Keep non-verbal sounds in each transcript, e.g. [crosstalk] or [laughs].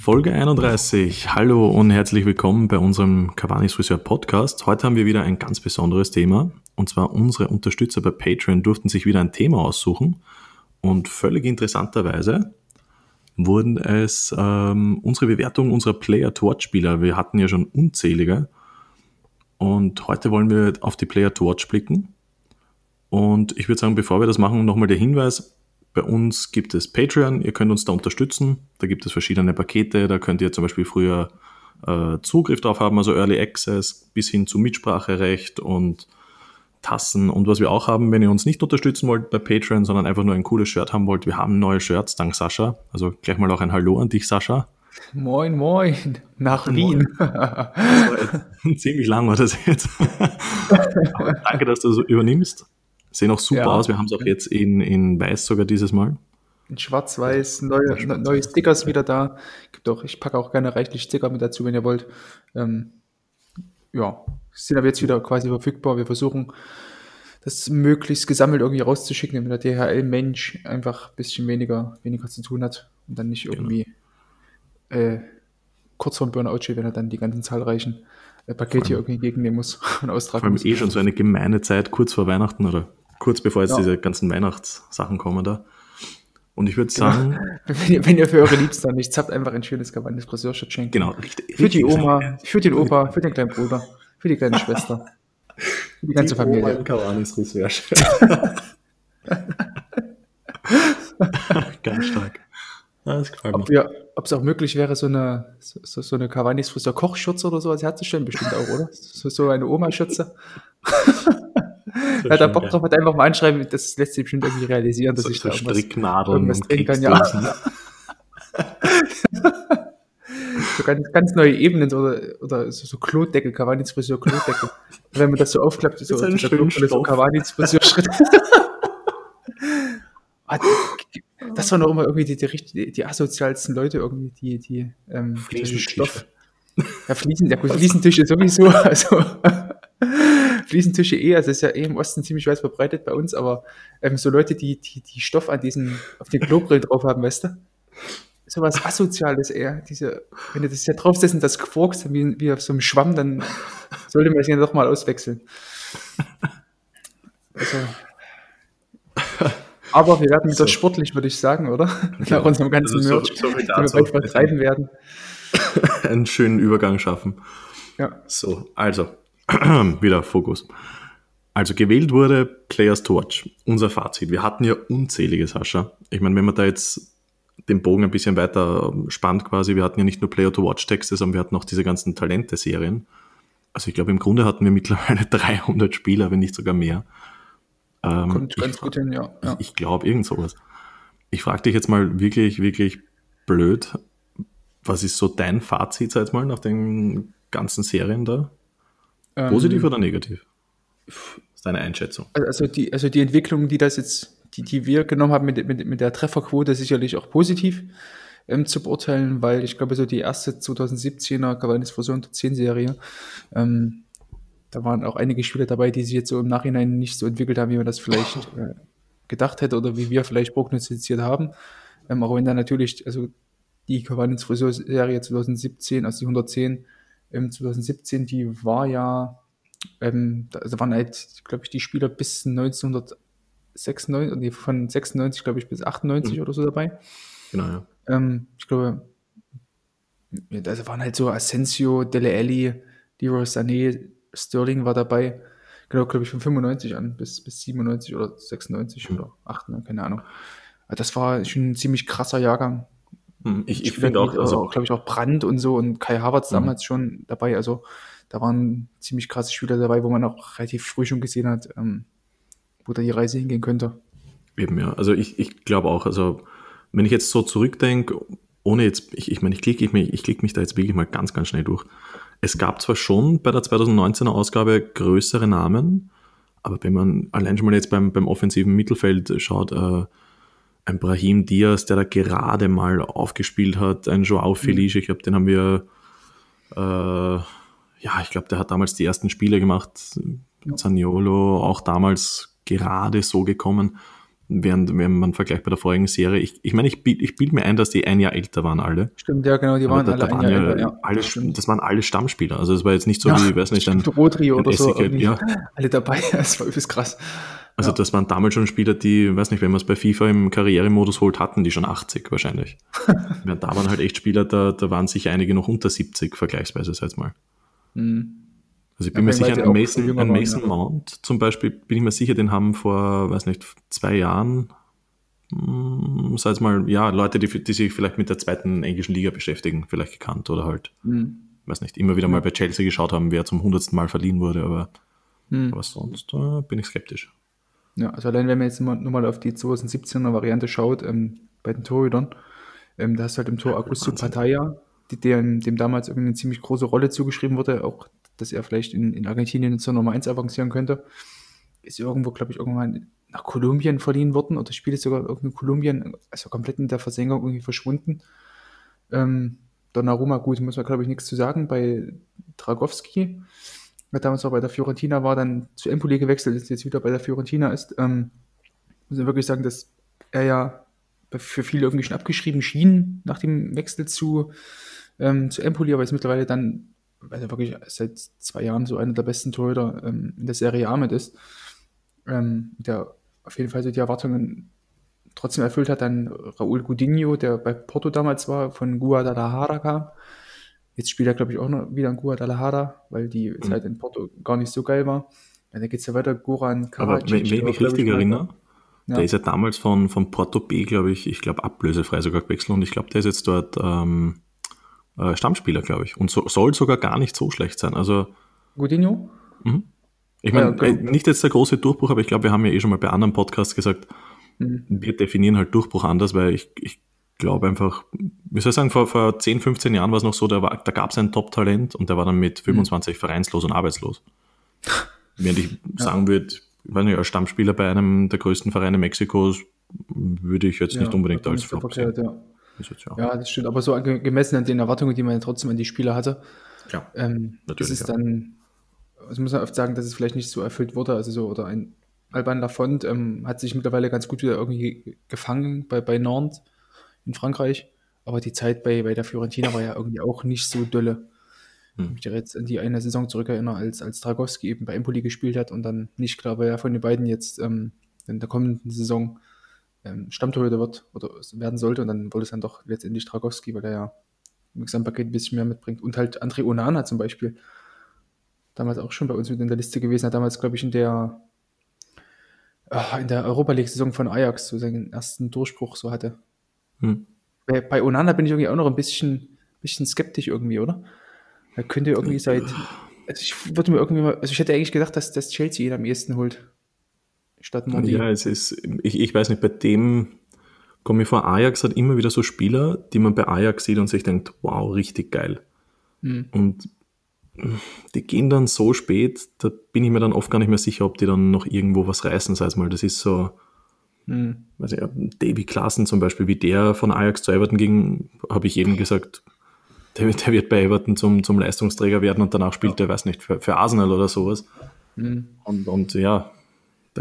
Folge 31. Hallo und herzlich willkommen bei unserem Cavani's Friseur Podcast. Heute haben wir wieder ein ganz besonderes Thema. Und zwar unsere Unterstützer bei Patreon durften sich wieder ein Thema aussuchen. Und völlig interessanterweise wurden es ähm, unsere Bewertung unserer Player-to-Watch-Spieler. Wir hatten ja schon unzählige. Und heute wollen wir auf die Player-to-Watch blicken. Und ich würde sagen, bevor wir das machen, nochmal der Hinweis, bei uns gibt es Patreon, ihr könnt uns da unterstützen. Da gibt es verschiedene Pakete, da könnt ihr zum Beispiel früher äh, Zugriff drauf haben, also Early Access bis hin zu Mitspracherecht und Tassen. Und was wir auch haben, wenn ihr uns nicht unterstützen wollt bei Patreon, sondern einfach nur ein cooles Shirt haben wollt, wir haben neue Shirts, dank Sascha. Also gleich mal auch ein Hallo an dich, Sascha. Moin, moin, nach moin. Wien. [laughs] Ziemlich lang war das jetzt. [laughs] danke, dass du so übernimmst. Sehen auch super ja. aus. Wir haben es auch jetzt in, in weiß sogar dieses Mal. In schwarz-weiß, neue, neue Stickers wieder da. Gibt auch, ich packe auch gerne reichlich Sticker mit dazu, wenn ihr wollt. Ähm, ja, sind aber jetzt wieder quasi verfügbar. Wir versuchen, das möglichst gesammelt irgendwie rauszuschicken, damit der DHL-Mensch einfach ein bisschen weniger, weniger zu tun hat und dann nicht genau. irgendwie genau. äh, kurz vor dem Burnout steht, wenn er dann die ganzen zahlreichen äh, Pakete irgendwie entgegennehmen muss [laughs] und austragen Vor allem muss. eh schon so eine gemeine Zeit kurz vor Weihnachten oder kurz bevor jetzt ja. diese ganzen Weihnachtssachen kommen da. Und ich würde genau. sagen. [laughs] Wenn ihr, wenn ihr, für eure Liebsten nichts habt, einfach ein schönes Cabanes Friseurshirt schenken. Genau, richtig. Für die Oma, für den Opa, für den kleinen Bruder, für die kleine Schwester. Für die ganze die Familie. Oma. [laughs] Ganz stark. Das gefällt ob, mir. ob es auch möglich wäre, so eine, so, so eine Cavani's Friseur Kochschürze oder sowas herzustellen, bestimmt auch, oder? So, so eine Oma-Schürze. [laughs] Wer da Bock drauf hat, einfach mal anschreiben, das lässt sich bestimmt irgendwie realisieren, dass so, ich so da Stricknadeln irgendwas drehen kann. Ja. [laughs] so ganz, ganz neue Ebenen oder, oder so, so Klodeckel, Cavani's Friseur Klodeckel. Wenn man das so aufklappt, so, das so, so, so Cavani's Friseur Schritt. Das waren auch immer irgendwie die, die, die asozialsten Leute, irgendwie, die, die ähm, Stoff. Ja, Fliesen, ja gut, Fliesentische sowieso. [laughs] Also Fliesentische eh, also ist ja eh im Osten ziemlich weit verbreitet bei uns, aber ähm, so Leute, die, die, die Stoff an diesen, auf den Klobrill drauf haben, weißt du? Sowas Asoziales eher. Diese, wenn du das ja draufsetzen, das quirkst, wie, wie auf so einem Schwamm, dann sollte man es ja doch mal auswechseln. Also, aber wir werden wieder so. sportlich, würde ich sagen, oder? Nach unserem ganzen also Merch, so, so den wir bald vertreiben werden. [laughs] Einen schönen Übergang schaffen. Ja. So, also, [clears throat] wieder Fokus. Also gewählt wurde Players to Watch. Unser Fazit. Wir hatten ja unzählige, Sascha. Ich meine, wenn man da jetzt den Bogen ein bisschen weiter spannt quasi, wir hatten ja nicht nur Player to Watch Texte, sondern wir hatten auch diese ganzen Talente-Serien. Also ich glaube, im Grunde hatten wir mittlerweile [laughs] 300 Spieler, wenn nicht sogar mehr. Ähm, Kommt ganz gut hin, ja. ja. Ich, ich glaube, irgend sowas. Ich frage dich jetzt mal wirklich, wirklich blöd, was ist so dein Fazit, sag mal, nach den ganzen Serien da? Positiv ähm, oder negativ? Das ist deine Einschätzung. Also die, also die Entwicklung, die das jetzt, die, die wir genommen haben mit, mit, mit der Trefferquote, sicherlich auch positiv ähm, zu beurteilen, weil ich glaube, so die erste 2017er Cavani's Fusion 10 Serie, ähm, da waren auch einige Spieler dabei, die sich jetzt so im Nachhinein nicht so entwickelt haben, wie man das vielleicht [laughs] äh, gedacht hätte oder wie wir vielleicht prognostiziert haben. Ähm, auch wenn dann natürlich, also die Cavani's Fusion Serie 2017, also die 110, ähm, 2017, die war ja, ähm, da also waren halt, glaube ich, die Spieler bis 1996, nee, von 96, glaube ich, bis 98 mhm. oder so dabei. Genau, ja. Ähm, ich glaube, also waren halt so Asensio, Dele Alli, Leroy Sané, Sterling war dabei. Genau, glaube ich, von 95 an bis, bis 97 oder 96 mhm. oder 98, keine Ahnung. Das war schon ein ziemlich krasser Jahrgang. Hm, ich, ich finde auch, also, glaube ich, auch Brand und so und Kai Havertz mhm. damals schon dabei. Also da waren ziemlich krasse Spieler dabei, wo man auch relativ früh schon gesehen hat, ähm, wo da die Reise hingehen könnte. Eben, ja. Also ich, ich glaube auch, also wenn ich jetzt so zurückdenke, ohne jetzt, ich, ich meine, ich klicke mich, ich klick mich da jetzt wirklich mal ganz, ganz schnell durch. Es gab zwar schon bei der 2019er Ausgabe größere Namen, aber wenn man allein schon mal jetzt beim, beim offensiven Mittelfeld schaut, äh, ein Brahim Diaz, der da gerade mal aufgespielt hat, ein Joao mhm. Felice, ich glaube, den haben wir, äh, ja, ich glaube, der hat damals die ersten Spiele gemacht, Zaniolo, auch damals gerade so gekommen. Während, wenn man vergleicht bei der vorigen Serie, ich, ich meine, ich, ich bilde mir ein, dass die ein Jahr älter waren alle. Stimmt, ja, genau, die waren da, alle da ein waren Jahr ja älter, ja. alle, das waren alle Stammspieler. Also es war jetzt nicht so Ja, wie, ich weiß nicht, ein, [laughs] Stimmt, Rodri oder so. Ja. Alle dabei, [laughs] das war übelst krass. also Ja. das waren damals schon Spieler, die, weiß nicht, wenn man es bei FIFA im Karrieremodus holt, hatten die schon 80 wahrscheinlich. [laughs] Während da waren halt echt Spieler, da, da waren sicher einige noch unter 70 vergleichsweise, sag ich mal. Mhm. Also ich Ja, bin mir weil sicher, auch Mason, waren, Mason ja. Mount zum Beispiel, bin ich mir sicher, den haben vor, weiß nicht, zwei Jahren, hm, sag jetzt mal, ja, Leute, die, die sich vielleicht mit der zweiten englischen Liga beschäftigen, vielleicht gekannt oder halt, Mhm. weiß nicht, immer wieder mal bei Chelsea geschaut haben, wer zum hundertsten Mal verliehen wurde, aber, Mhm. aber sonst äh, bin ich skeptisch. Ja, also allein wenn man jetzt nur mal auf die 2017er Variante schaut, ähm, bei den Torhütern, ähm, da hast du halt im Tor Augusto. Pataya, die, dem, dem damals irgendwie eine ziemlich große Rolle zugeschrieben wurde, auch, dass er vielleicht in, in Argentinien zur Nummer 1 avancieren könnte. Ist irgendwo, glaube ich, irgendwann nach Kolumbien verliehen worden oder spielt es sogar irgendwie in Kolumbien, also komplett in der Versenkung irgendwie verschwunden. Ähm, Donnarumma, gut, muss man, glaube ich, nichts zu sagen. Bei Dragowski, der damals auch bei der Fiorentina war, dann zu Empoli gewechselt ist, jetzt wieder bei der Fiorentina ist. Ähm, muss man wirklich sagen, dass er ja für viele irgendwie schon abgeschrieben schien nach dem Wechsel zu, ähm, zu Empoli, aber ist mittlerweile dann, weil er wirklich seit zwei Jahren so einer der besten Torhüter ähm, in der Serie A mit ist, ähm, der auf jeden Fall so die Erwartungen trotzdem erfüllt hat. Dann Raúl Gudinho, der bei Porto damals war, von Guadalajara kam. Jetzt spielt er, glaube ich, auch noch wieder in Guadalajara, weil die Mhm. Zeit in Porto gar nicht so geil war. Ja, dann geht es ja weiter, Goran Aber Karadzic. wenn, wenn ich mich richtig erinnere, Ja. der ist ja damals von, von Porto B, glaube ich, ich glaube ablösefrei sogar gewechselt und ich glaube, der ist jetzt dort ähm, äh, Stammspieler, glaube ich. Und so, soll sogar gar nicht so schlecht sein. Also Gudinho? Ich meine, Ja, genau. äh, nicht jetzt der große Durchbruch, aber ich glaube, wir haben ja eh schon mal bei anderen Podcasts gesagt, Mhm. wir definieren halt Durchbruch anders, weil ich, ich glaube einfach, wie soll ich sagen, vor, vor 10, 15 Jahren war es noch so, da, war- da gab es ein Top-Talent und der war dann Mhm. mit 25 vereinslos und arbeitslos. [laughs] Während ich sagen würde, ich weiß nicht, als Stammspieler bei einem der größten Vereine Mexikos würde ich jetzt nicht unbedingt als Flop sehen. ja. Ist jetzt, ja. ja, das stimmt. Aber so gemessen an den Erwartungen, die man ja trotzdem an die Spieler hatte, Klar. ähm, Natürlich, ist es ja. dann, also muss man oft sagen, dass es vielleicht nicht so erfüllt wurde. Also so, oder ein Alban Lafont ähm, hat sich mittlerweile ganz gut wieder irgendwie gefangen bei, bei Nantes in Frankreich. Aber die Zeit bei, bei der Fiorentina war ja irgendwie auch nicht so dolle. Hm. Ich mich jetzt an die eine Saison zurückerinnere, als, als Dragowski eben bei Empoli gespielt hat und dann nicht klar war, wer von den beiden jetzt ähm, in der kommenden Saison ähm, Stammtorhüter wird oder werden sollte. Und dann wurde es dann doch letztendlich Dragowski, weil er ja im Gesamtpaket ein bisschen mehr mitbringt. Und halt André Onana zum Beispiel. Damals auch schon bei uns mit in der Liste gewesen. Hat damals, glaube ich, in der ah, in der Europa League-Saison von Ajax so seinen ersten Durchbruch so hatte. Hm. Bei, bei Onana bin ich irgendwie auch noch ein bisschen, bisschen skeptisch irgendwie, oder? Er könnte irgendwie seit. Also ich würde mir irgendwie mal, also ich hätte eigentlich gedacht, dass, dass Chelsea ihn am ehesten holt. Statt Mondi. Ja, es ist, ich, ich weiß nicht, bei dem komme ich vor, Ajax hat immer wieder so Spieler, die man bei Ajax sieht und sich denkt, wow, richtig geil. Hm. Und die gehen dann so spät, da bin ich mir dann oft gar nicht mehr sicher, ob die dann noch irgendwo was reißen, sei es mal. Das ist so, Hm. weiß ich, Davy Klaassen zum Beispiel, wie der von Ajax zu Everton ging, habe ich jedem gesagt, der, wird- der wird bei Everton zum, zum Leistungsträger werden und danach spielt er, weiß nicht, für, für Arsenal oder sowas. Hm. Und, und ja,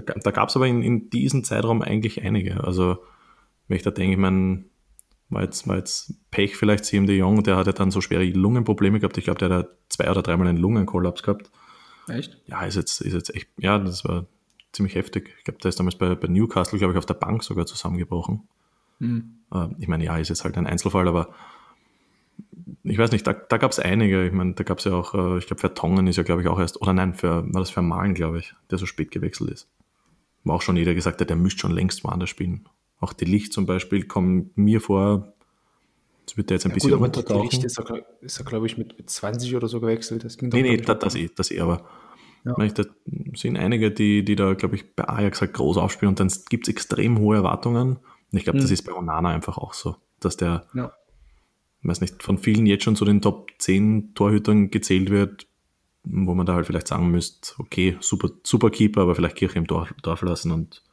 da, da gab es aber in, in diesem Zeitraum eigentlich einige. Also, wenn ich da denke, ich meine, war jetzt, war jetzt Pech vielleicht CM de Jong, der hatte dann so schwere Lungenprobleme gehabt. Ich glaube, der hat zwei oder dreimal einen Lungenkollaps gehabt. Echt? Ja, ist jetzt, ist jetzt echt, ja, das war ziemlich heftig. Ich glaube, der ist damals bei, bei Newcastle, glaube ich, auf der Bank sogar zusammengebrochen. Hm. Äh, ich meine, ja, ist jetzt halt ein Einzelfall, aber ich weiß nicht, da, da gab es einige. Ich meine, da gab es ja auch, äh, ich glaube, Vertongen ist ja, glaube ich, auch erst, oder nein, für, war das für Malen, glaube ich, der so spät gewechselt ist. War auch schon jeder gesagt hat, der müsste schon längst woanders spielen. Auch die Licht zum Beispiel kommt mir vor, jetzt wird der jetzt ein Ja, bisschen gut, aber der. Licht ist er, ist er glaube ich, mit, mit 20 oder so gewechselt. Das ging Nee, nee, das, ich, das eh, das eh, aber Ja. da sind einige, die, die da, glaube ich, bei Ajax halt groß aufspielen und dann gibt es extrem hohe Erwartungen. Und ich glaube, das Mhm. ist bei Onana einfach auch so, dass der, Ja. weiß nicht, von vielen jetzt schon zu den Top 10 Torhütern gezählt wird, wo man da halt vielleicht sagen müsste, okay, super, super Keeper, aber vielleicht Kirche im Dorf, Dorf lassen und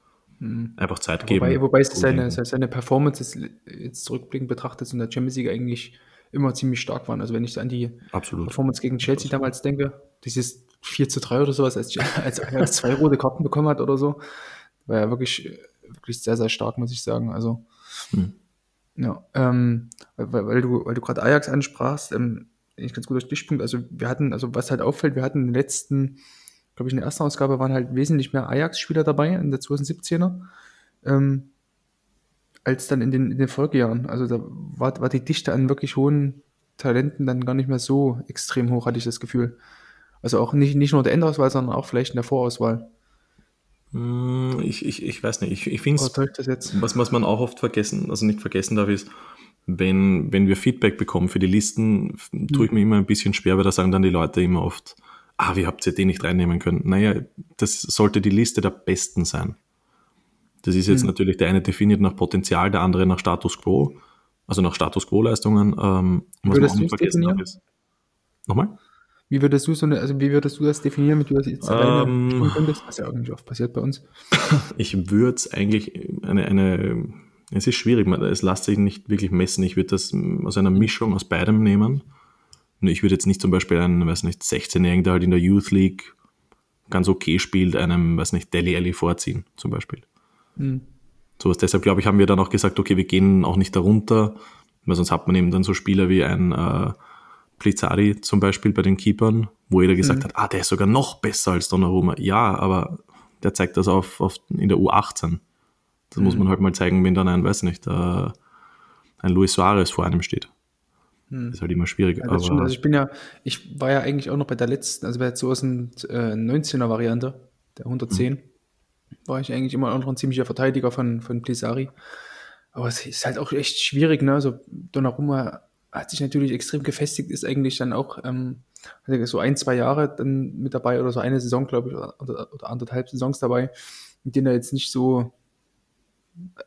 einfach Zeit geben. Wobei, wobei es seine, seine Performance jetzt, jetzt zurückblickend betrachtet in der Champions League eigentlich immer ziemlich stark waren. Also wenn ich an die Absolut. Performance gegen Chelsea damals denke, dieses 4 zu 3 oder sowas, als, [laughs] als Ajax zwei rote Karten bekommen hat oder so, war ja wirklich wirklich sehr, sehr stark, muss ich sagen. Also, hm. ja, ähm, weil, weil, du, weil du gerade Ajax ansprachst, ähm, ich ganz guter Stichpunkt. Also, wir hatten, also was halt auffällt, wir hatten in den letzten, glaube ich, in der ersten Ausgabe waren halt wesentlich mehr Ajax-Spieler dabei in der 2017er. Ähm, als dann in den, in den Folgejahren. Also da war, war die Dichte an wirklich hohen Talenten dann gar nicht mehr so extrem hoch, hatte ich das Gefühl. Also auch nicht, nicht nur der Endauswahl, sondern auch vielleicht in der Vorauswahl. Hm, ich, ich, ich weiß nicht, ich, ich finde es, was, was man auch oft vergessen, also nicht vergessen darf, ist, wenn, wenn wir Feedback bekommen für die Listen, mhm. tue ich mir immer ein bisschen schwer, weil da sagen dann die Leute immer oft, ah, wie habt ihr den nicht reinnehmen können? Naja, das sollte die Liste der Besten sein. Das ist jetzt mhm. natürlich, der eine definiert nach Potenzial, der andere nach Status Quo, also nach Status Quo-Leistungen. Ähm, was man auch nicht vergessen darf ist. Nochmal? Wie würdest du so eine, also wie würdest du das definieren, mit du das jetzt ähm, Was ja irgendwie oft passiert bei uns. [laughs] Ich würde es eigentlich eine, eine, es ist schwierig, es lässt sich nicht wirklich messen. Ich würde das aus einer Mischung aus beidem nehmen. Ich würde jetzt nicht zum Beispiel einen, weiß nicht, 16-Jährigen, der halt in der Youth League ganz okay spielt, einem, weiß nicht, Deli Alli vorziehen, zum Beispiel. Mhm. Sowas. Deshalb glaube ich, haben wir dann auch gesagt, okay, wir gehen auch nicht darunter, weil sonst hat man eben dann so Spieler wie ein äh, Blizzari zum Beispiel bei den Keepern, wo jeder gesagt mhm. hat, ah, der ist sogar noch besser als Donnarumma. Ja, aber der zeigt das auf, auf in der U18. Das mhm. muss man halt mal zeigen, wenn dann ein, weiß nicht, äh, ein Luis Suarez vor einem steht. Mhm. Das ist halt immer schwierig. Ja, also ich bin ja, ich war ja eigentlich auch noch bei der letzten, also bei der 2019er Variante, der 110 war ich eigentlich immer noch ein ziemlicher Verteidiger von, von Plisari. Aber es ist halt auch echt schwierig, ne? Also Donnarumma hat sich natürlich extrem gefestigt, ist eigentlich dann auch ähm, so ein, zwei Jahre dann mit dabei oder so eine Saison, glaube ich, oder, oder anderthalb Saisons dabei, in denen er jetzt nicht so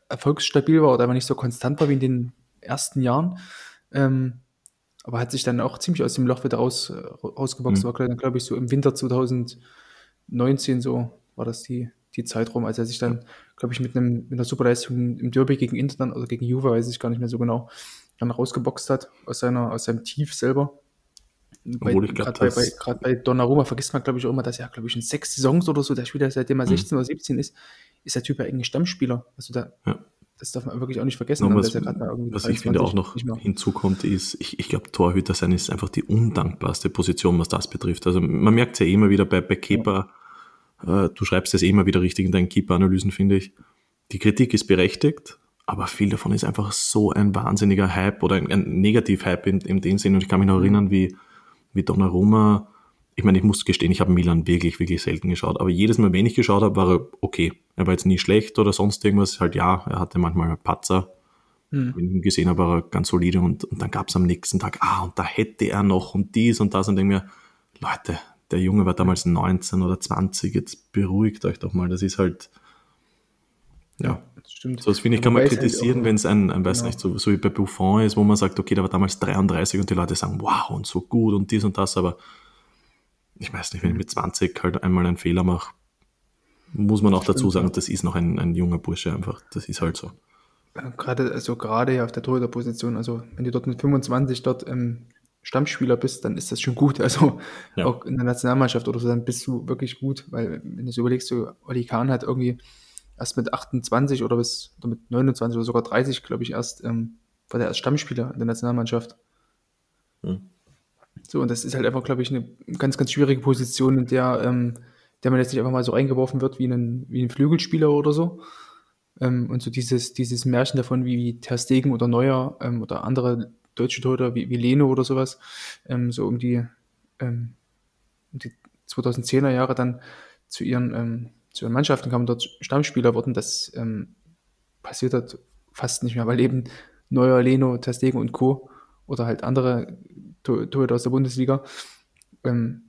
erfolgsstabil war oder einfach nicht so konstant war wie in den ersten Jahren. Ähm, aber hat sich dann auch ziemlich aus dem Loch wieder raus, rausgeboxt. Mhm. War, glaube ich, so im Winter 2019 so war das die, die Zeit rum, als er sich dann, glaube ich, mit, einem, mit einer Superleistung im Derby gegen Inter dann, oder gegen Juve, weiß ich gar nicht mehr so genau, dann rausgeboxt hat aus, seiner, aus seinem Tief selber. Gerade bei, bei, grad bei Donnarumma vergisst man, glaube ich, auch immer, dass er, glaube ich, in sechs Saisons oder so, der Spieler, seitdem er 16 mhm. oder 17 ist, ist der Typ ja eigentlich Stammspieler. Also da, ja. das darf man wirklich auch nicht vergessen. No, was, was ich finde auch noch hinzukommt, ist, ich, ich glaube, Torhüter sein ist einfach die undankbarste Position, was das betrifft. Also man merkt es ja immer wieder bei, bei Kepa, ja äh, du schreibst es eh immer wieder richtig in deinen Keeper-Analysen, finde ich. Die Kritik ist berechtigt, aber viel davon ist einfach so ein wahnsinniger Hype oder ein, ein Negativ-Hype in, in dem Sinn. Und ich kann mich noch erinnern, wie, wie Donnarumma, ich meine, ich muss gestehen, ich habe Milan wirklich, wirklich selten geschaut, aber jedes Mal, wenn ich geschaut habe, war er okay. Er war jetzt nie schlecht oder sonst irgendwas. Halt ja, er hatte manchmal Patzer. Hm. Wenn ich ihn gesehen habe, war er ganz solide und, und dann gab es am nächsten Tag, ah, und da hätte er noch und dies und das und denke mir, Leute, der Junge war damals 19 oder 20, jetzt beruhigt euch doch mal, das ist halt, ja, das stimmt. So, das finde ich, kann man halt kritisieren, halt wenn es ein, ein weiß genau. nicht, so, so wie bei Buffon ist, wo man sagt, okay, der war damals 33 und die Leute sagen, wow, und so gut und dies und das, aber ich weiß nicht, wenn ich mit 20 halt einmal einen Fehler mache, muss man auch dazu sagen, das ist noch ein, ein junger Bursche einfach, das ist halt so. Gerade, also gerade auf der Torhüterposition, also wenn du dort mit 25 dort ähm, Stammspieler bist, dann ist das schon gut. [laughs] Also ja. auch in der Nationalmannschaft oder so, dann bist du wirklich gut, weil wenn du überlegst, so Oli Kahn hat irgendwie erst mit 28 oder bis oder mit 29 oder sogar 30, glaube ich, erst ähm, war der erst Stammspieler in der Nationalmannschaft. Hm. So, und das ist halt einfach, glaube ich, eine ganz, ganz schwierige Position, in der, ähm, der man jetzt nicht einfach mal so eingeworfen wird wie ein, wie ein Flügelspieler oder so. Ähm, und so dieses, dieses Märchen davon, wie, wie Ter Stegen oder Neuer ähm, oder andere deutsche Torhüter wie, wie Leno oder sowas, ähm, so um die, ähm, um die 2010er Jahre dann zu ihren, ähm, zu ihren Mannschaften kamen, dort Stammspieler wurden. Das passiert dort fast nicht mehr, weil eben Neuer, Leno, Testegen und Co. oder halt andere Torhüter aus der Bundesliga ähm,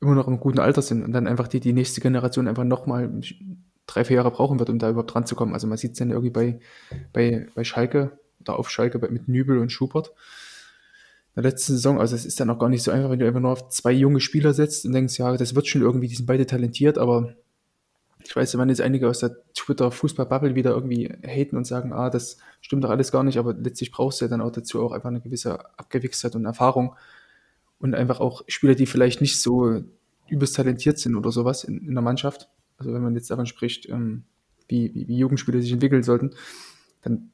immer noch im guten Alter sind und dann einfach die, die nächste Generation einfach nochmal drei, vier Jahre brauchen wird, um da überhaupt dran zu kommen. Also man sieht es dann irgendwie bei, bei, bei Schalke, da auf Schalke mit Nübel und Schubert. In der letzten Saison, also es ist dann auch gar nicht so einfach, wenn du einfach nur auf zwei junge Spieler setzt und denkst, ja, das wird schon irgendwie, die sind beide talentiert, aber ich weiß, wenn jetzt einige aus der Twitter-Fußball-Bubble wieder irgendwie haten und sagen, ah, das stimmt doch alles gar nicht, aber letztlich brauchst du ja dann auch dazu auch einfach eine gewisse Abgewichstheit und Erfahrung und einfach auch Spieler, die vielleicht nicht so übelst talentiert sind oder sowas in, in der Mannschaft. Also wenn man jetzt davon spricht, ähm, wie, wie, wie Jugendspieler sich entwickeln sollten, dann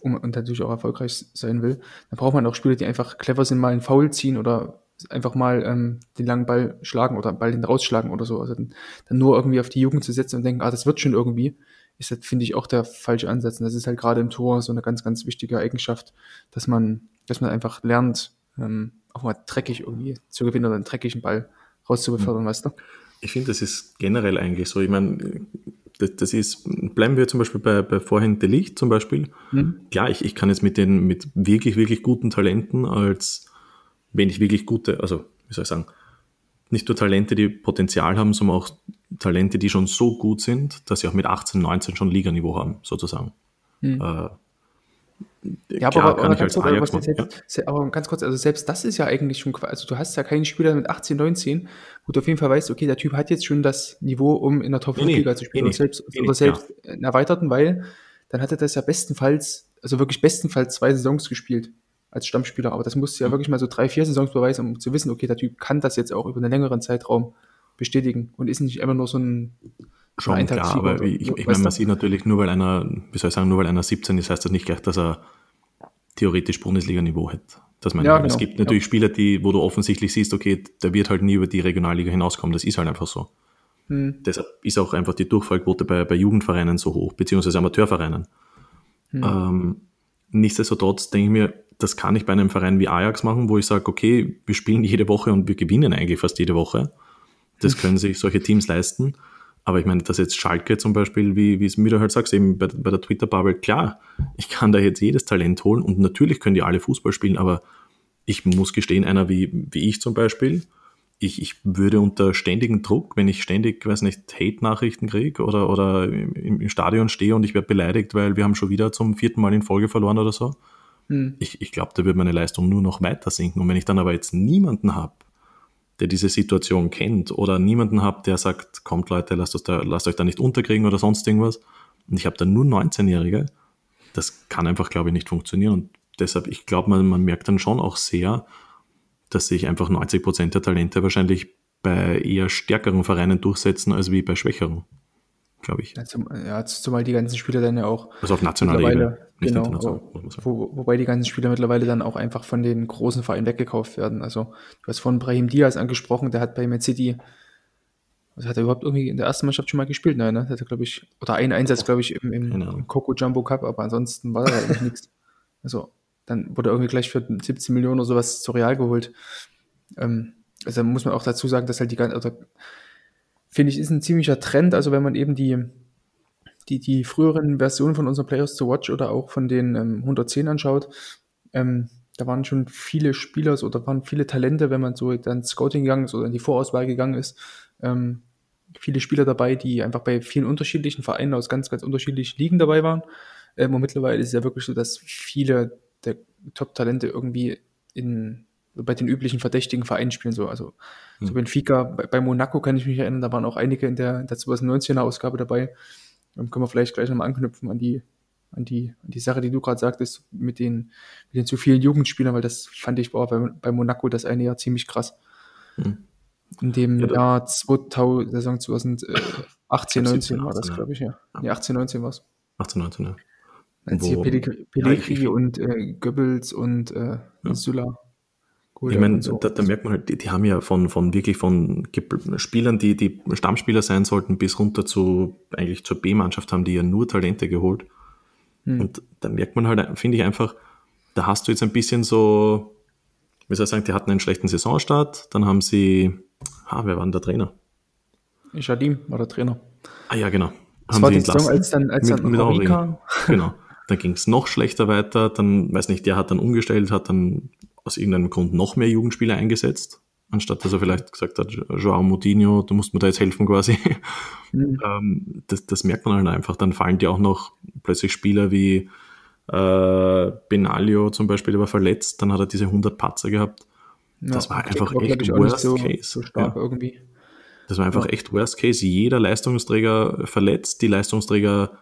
um, und natürlich auch erfolgreich sein will, dann braucht man auch Spieler, die einfach clever sind, mal einen Foul ziehen oder einfach mal ähm, den langen Ball schlagen oder Ball den rausschlagen oder so. Also dann, dann nur irgendwie auf die Jugend zu setzen und denken, ah, das wird schon irgendwie, ist das, finde ich, auch der falsche Ansatz. Und das ist halt gerade im Tor so eine ganz, ganz wichtige Eigenschaft, dass man, dass man einfach lernt, ähm, auch mal dreckig irgendwie zu gewinnen oder einen dreckigen Ball rauszubefördern, mhm. weißt du? Ich finde, das ist generell eigentlich so. Ich meine, das, das, ist, bleiben wir zum Beispiel bei, bei vorhin Delicht zum Beispiel. Mhm. Klar, ich, ich kann jetzt mit den, mit wirklich, wirklich guten Talenten als, wenn ich wirklich gute, also, wie soll ich sagen, nicht nur Talente, die Potenzial haben, sondern auch Talente, die schon so gut sind, dass sie auch mit 18, 19 schon Liganiveau haben, sozusagen. Mhm. Äh, ja, Klar, aber, aber, ganz kurz, aber, selbst, ja. aber ganz kurz, also selbst das ist ja eigentlich schon, also du hast ja keinen Spieler mit 18, 19, wo du auf jeden Fall weißt, okay, der Typ hat jetzt schon das Niveau, um in der Top 5 Liga nee, zu spielen nee, oder selbst, nee, oder selbst ja. einen erweiterten, weil dann hat er das ja bestenfalls, also wirklich bestenfalls zwei Saisons gespielt als Stammspieler, aber das musst du ja mhm. wirklich mal so drei, vier Saisons beweisen, um zu wissen, okay, der Typ kann das jetzt auch über einen längeren Zeitraum bestätigen und ist nicht immer nur so ein Schon klar, aber ich, ich, ich meine, man sieht natürlich nur, weil einer, wie soll ich sagen, nur weil einer 17 ist, heißt das nicht gleich, dass er theoretisch Bundesliga-Niveau hat. Das meine ja, genau. Es gibt natürlich ja. Spieler, die, wo du offensichtlich siehst, okay, der wird halt nie über die Regionalliga hinauskommen. Das ist halt einfach so. Hm. Deshalb ist auch einfach die Durchfallquote bei, bei Jugendvereinen so hoch, beziehungsweise Amateurvereinen. Hm. Ähm, nichtsdestotrotz denke ich mir, das kann ich bei einem Verein wie Ajax machen, wo ich sage, okay, wir spielen jede Woche und wir gewinnen eigentlich fast jede Woche. Das hm. können sich solche Teams leisten. Aber ich meine, dass jetzt Schalke zum Beispiel, wie, wie es mir halt sagst, eben bei, bei der Twitter-Bubble, klar, ich kann da jetzt jedes Talent holen und natürlich können die alle Fußball spielen, aber ich muss gestehen, einer wie, wie ich zum Beispiel, ich, ich würde unter ständigen Druck, wenn ich ständig, weiß nicht, Hate-Nachrichten kriege oder, oder im, im, Stadion stehe und ich werde beleidigt, weil wir haben schon wieder zum vierten Mal in Folge verloren oder so, hm. ich, ich glaube, da würde meine Leistung nur noch weiter sinken. Und wenn ich dann aber jetzt niemanden habe, der diese Situation kennt oder niemanden habt, der sagt, kommt Leute, lasst, da, lasst euch da nicht unterkriegen oder sonst irgendwas. Und ich habe da nur 19-Jährige. Das kann einfach, glaube ich, nicht funktionieren. Und deshalb, ich glaube, man, man merkt dann schon auch sehr, dass sich einfach 90 Prozent der Talente wahrscheinlich bei eher stärkeren Vereinen durchsetzen als wie bei schwächeren glaube ich. Ja, zum, ja, zumal die ganzen Spieler dann ja auch. Also auf nationaler Ebene. Nicht genau, wo, wobei die ganzen Spieler mittlerweile dann auch einfach von den großen Vereinen weggekauft werden. Also, du hast von Brahim Diaz angesprochen, der hat bei Man City, was hat er überhaupt irgendwie in der ersten Mannschaft schon mal gespielt? Nein, ne? Hat er, glaube ich, oder einen Einsatz, glaube ich, im, im, im Coco Jumbo Cup, aber ansonsten war da eigentlich [laughs] nichts. Also, dann wurde irgendwie gleich für 17 Millionen oder sowas zu Real geholt. Ähm, also muss man auch dazu sagen, dass halt die ganze, also finde ich, ist ein ziemlicher Trend. Also wenn man eben die, die, die früheren Versionen von unseren Players to Watch oder auch von den ähm, 110 anschaut, ähm, da waren schon viele Spieler oder waren viele Talente, wenn man so dann Scouting gegangen ist oder in die Vorauswahl gegangen ist, ähm, viele Spieler dabei, die einfach bei vielen unterschiedlichen Vereinen aus ganz, ganz unterschiedlichen Ligen dabei waren. Ähm, und mittlerweile ist es ja wirklich so, dass viele der Top-Talente irgendwie in bei den üblichen verdächtigen Vereinen spielen. So, also mhm. so hm. Benfica, bei, bei, Monaco kann ich mich erinnern, da waren auch einige in der, der 2019er Ausgabe dabei. Dann können wir vielleicht gleich nochmal anknüpfen an die, an die, an die Sache, die du gerade sagtest, mit den, mit den zu vielen Jugendspielern, weil das fand ich war bei, bei Monaco das eine Jahr ziemlich krass. Mhm. In dem ja, Jahr 2000, Saison 2018, 19 war das, glaube ich, ja. ja. Nee, 18, 19 war es. 18, 19, ja. Als hier Pellegrini ja, und äh, Goebbels und äh, ja. Cool, ich meine, so. da, da, merkt man halt, die, die, haben ja von, von wirklich von Spielern, die, die Stammspieler sein sollten, bis runter zu eigentlich zur B-Mannschaft haben die ja nur Talente geholt. Hm. Und da merkt man halt, finde ich einfach, da hast du jetzt ein bisschen so, wie soll ich sagen, die hatten einen schlechten Saisonstart, dann haben sie, ah, wer war denn der Trainer? Shadim war der Trainer. Ah ja, genau. Das haben war sie die Saison, als dann, als mit, dann mit kam. Genau. [laughs] Dann ging es noch schlechter weiter, dann, weiß nicht, der hat dann umgestellt, hat dann aus irgendeinem Grund noch mehr Jugendspieler eingesetzt, anstatt dass er vielleicht gesagt hat, Joao Moutinho, du musst mir da jetzt helfen quasi. Mhm. Ähm, das, das, merkt man halt einfach. Dann fallen dir auch noch plötzlich Spieler wie äh, Benaglio zum Beispiel, der war verletzt, dann hat er diese 100 Patzer gehabt. Das ja, war einfach echt Worst so, Case. So stark ja. irgendwie. Das war einfach ja. echt Worst Case. Jeder Leistungsträger verletzt, die Leistungsträger,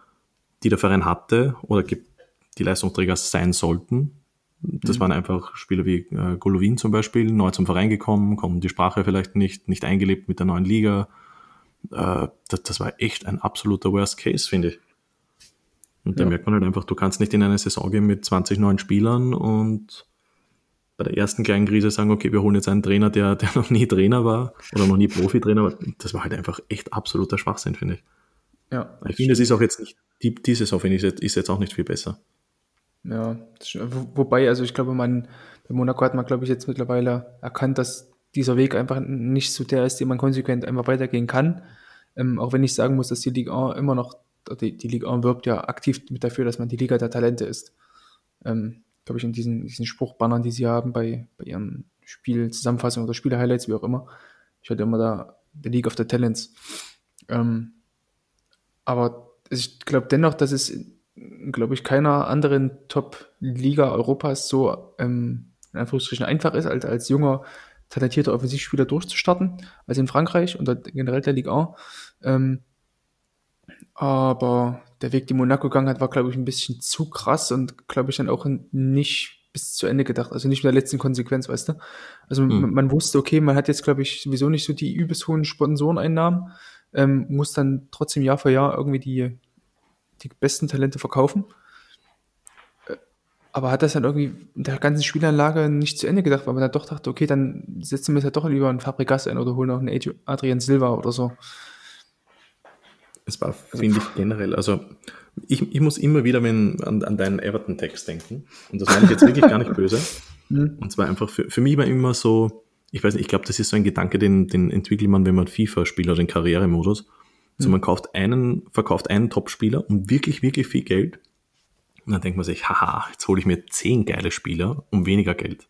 die der Verein hatte oder die Leistungsträger sein sollten, das mhm. waren einfach Spieler wie äh, Golovin zum Beispiel, neu zum Verein gekommen, konnten die Sprache vielleicht nicht, nicht eingelebt mit der neuen Liga. äh, das, das, war echt ein absoluter Worst Case, finde ich. Und da ja. merkt man halt einfach, du kannst nicht in eine Saison gehen mit 20 neuen Spielern und bei der ersten kleinen Krise sagen, okay, wir holen jetzt einen Trainer, der, der noch nie Trainer war oder noch nie Profi-Trainer war. Das war halt einfach echt absoluter Schwachsinn, finde ich. Ja. Ich finde, es ist auch jetzt nicht, die, die Saison finde ich, ist jetzt auch nicht viel besser. Ja, wobei, also ich glaube, man, bei Monaco hat man, glaube ich, jetzt mittlerweile erkannt, dass dieser Weg einfach nicht so der ist, den man konsequent einfach weitergehen kann. Ähm, auch wenn ich sagen muss, dass die Liga 1 immer noch, die, die Liga 1 wirbt ja aktiv mit dafür, dass man die Liga der Talente ist. Ähm, glaube ich, in diesen, diesen Spruchbannern, die sie haben bei, bei ihren Spielzusammenfassungen oder Spiele-Highlights, wie auch immer. Ich hatte immer da The League of the Talents. Ähm, aber ich glaube dennoch, dass es, glaube ich, keiner anderen Top-Liga Europas so ähm, in Anführungsstrichen einfach ist, als, als junger, talentierter Offensivspieler durchzustarten, als in Frankreich und generell der Liga 1. Ähm, aber der Weg, den Monaco gegangen hat, war, glaube ich, ein bisschen zu krass und, glaube ich, dann auch nicht bis zu Ende gedacht. Also nicht mit der letzten Konsequenz, weißt du? Also mhm. man, man, wusste, okay, man hat jetzt, glaube ich, sowieso nicht so die übelst hohen Sponsoreneinnahmen, ähm, muss dann trotzdem Jahr für Jahr irgendwie die, die besten Talente verkaufen. Äh, aber hat das dann irgendwie in der ganzen Spielanlage nicht zu Ende gedacht, weil man dann doch dachte, okay, dann setzen wir es halt doch lieber einen Fabrikas ein oder holen auch einen Adrian Silva oder so. Es war, finde ich, generell, also ich, ich muss immer wieder wenn, an, an deinen Everton-Text denken. Und das meine ich jetzt wirklich gar nicht böse. Mhm. [laughs] Und zwar einfach, für, für mich war immer so, ich weiß nicht, ich glaube, das ist so ein Gedanke, den, den entwickelt man, wenn man FIFA spielt oder den Karrieremodus. Also man kauft einen, verkauft einen Top-Spieler um wirklich, wirklich viel Geld. Und dann denkt man sich, haha, jetzt hole ich mir zehn geile Spieler um weniger Geld.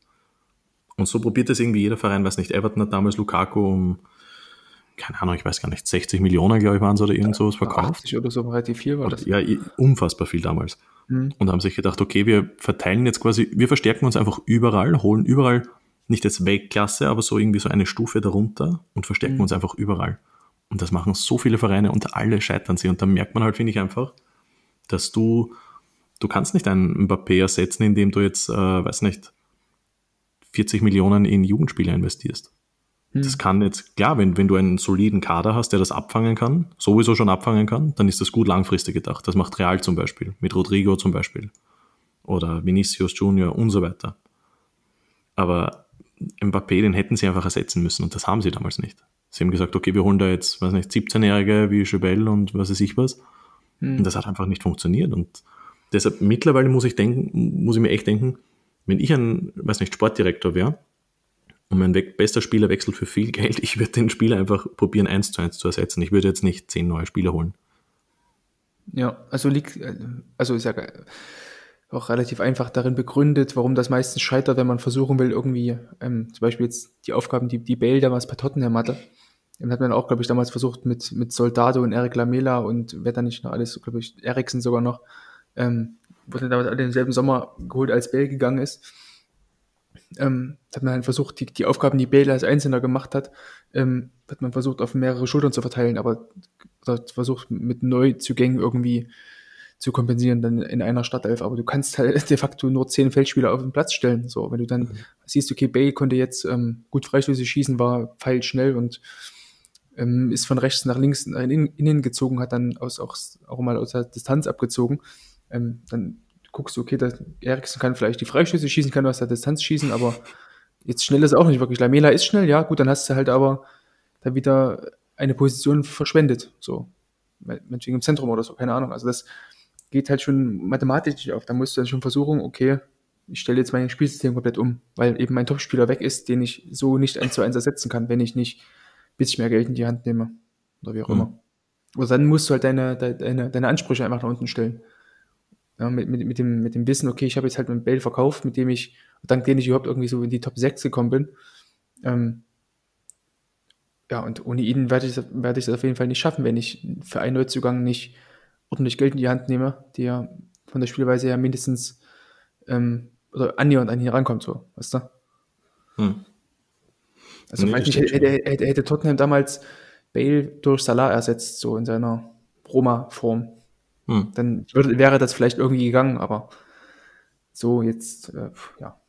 Und so probiert das irgendwie jeder Verein, weiß nicht, Everton hat damals Lukaku um keine Ahnung, ich weiß gar nicht, 60 Millionen, glaube ich, waren es oder irgend sowas verkauft. 80 oder so, relativ viel war das. Ja, unfassbar viel damals. Mhm. Und haben sich gedacht, okay, wir verteilen jetzt quasi, wir verstärken uns einfach überall, holen überall nicht jetzt Weltklasse, aber so irgendwie so eine Stufe darunter und verstärken mhm. uns einfach überall. Und das machen so viele Vereine und alle scheitern sie. Und da merkt man halt, finde ich einfach, dass du, du kannst nicht einen Mbappé ersetzen, indem du jetzt, äh, weiß nicht, 40 Millionen in Jugendspieler investierst. Das hm. kann jetzt, klar, wenn, wenn du einen soliden Kader hast, der das abfangen kann, sowieso schon abfangen kann, dann ist das gut langfristig gedacht. Das macht Real zum Beispiel, mit Rodrigo zum Beispiel. Oder Vinicius Junior und so weiter. Aber Mbappé, den hätten sie einfach ersetzen müssen und das haben sie damals nicht. Sie haben gesagt, okay, wir holen da jetzt, weiß nicht, 17-Jährige wie Chebel und was weiß ich was. Hm. Und das hat einfach nicht funktioniert. Und deshalb mittlerweile muss ich denken, muss ich mir echt denken, wenn ich ein, weiß nicht, Sportdirektor wäre, und mein bester Spieler wechselt für viel [laughs] Geld, ich würde den Spieler einfach probieren, eins zu eins zu ersetzen. Ich würde jetzt nicht zehn neue Spieler holen. Ja, also liegt, also ist ja auch relativ einfach darin begründet, warum das meistens scheitert, wenn man versuchen will, irgendwie, ähm, zum Beispiel jetzt die Aufgaben, die, die Bale damals bei Tottenham hatte. Dann hat man auch, glaube ich, damals versucht mit, mit Soldado und Eric Lamela und wer da nicht noch alles, glaube ich, Eriksen sogar noch, ähm, wurde damals alle denselben Sommer geholt, als Bale gegangen ist ähm, hat man halt versucht, die, die Aufgaben, die Bale als Einzelner gemacht hat, ähm, hat man versucht, auf mehrere Schultern zu verteilen, aber versucht, mit Neuzugängen irgendwie zu kompensieren, dann in einer Stadtelf. Aber du kannst halt [laughs] de facto nur zehn Feldspieler auf den Platz stellen. So, wenn du dann mhm. siehst, okay, Bale konnte jetzt ähm, gut Freistöße schießen, war feilschnell und ähm, ist von rechts nach links nach innen gezogen, hat dann aus, auch, auch mal aus der Distanz abgezogen. Ähm, dann guckst du, okay, der Eriksen kann vielleicht die Freistöße schießen, kann aus der Distanz schießen, aber jetzt schnell ist auch nicht wirklich. Lamela ist schnell, ja, gut, dann hast du halt aber da wieder eine Position verschwendet, so. Meinetwegen im Zentrum oder so, keine Ahnung. Also das geht halt schon mathematisch nicht auf. Da musst du dann schon versuchen, okay, ich stelle jetzt mein Spielsystem komplett um, weil eben mein Topspieler weg ist, den ich so nicht eins zu eins ersetzen kann, wenn ich nicht ein bisschen mehr Geld in die Hand nehme. Oder wie auch mhm. immer. Aber dann musst du halt deine, deine, deine Ansprüche einfach nach unten stellen. Ja, mit, mit, mit, dem, mit dem Wissen, okay, ich habe jetzt halt einen Bell verkauft, mit dem ich, dank dem ich überhaupt irgendwie so in die Top 6 gekommen bin. Ähm, ja, und ohne ihn werde ich, werde ich das auf jeden Fall nicht schaffen, wenn ich für einen Neuzugang nicht ordentlich Geld in die Hand nehme, der von der Spielweise her mindestens ähm, oder annähernd an ihn rankommt, so, weißt du? Hm. Also, nee, ich, hätte, hätte, hätte Tottenham damals Bale durch Salah ersetzt, so in seiner Roma-Form. Hm. Dann würde, wäre das vielleicht irgendwie gegangen, aber so jetzt, äh, ja.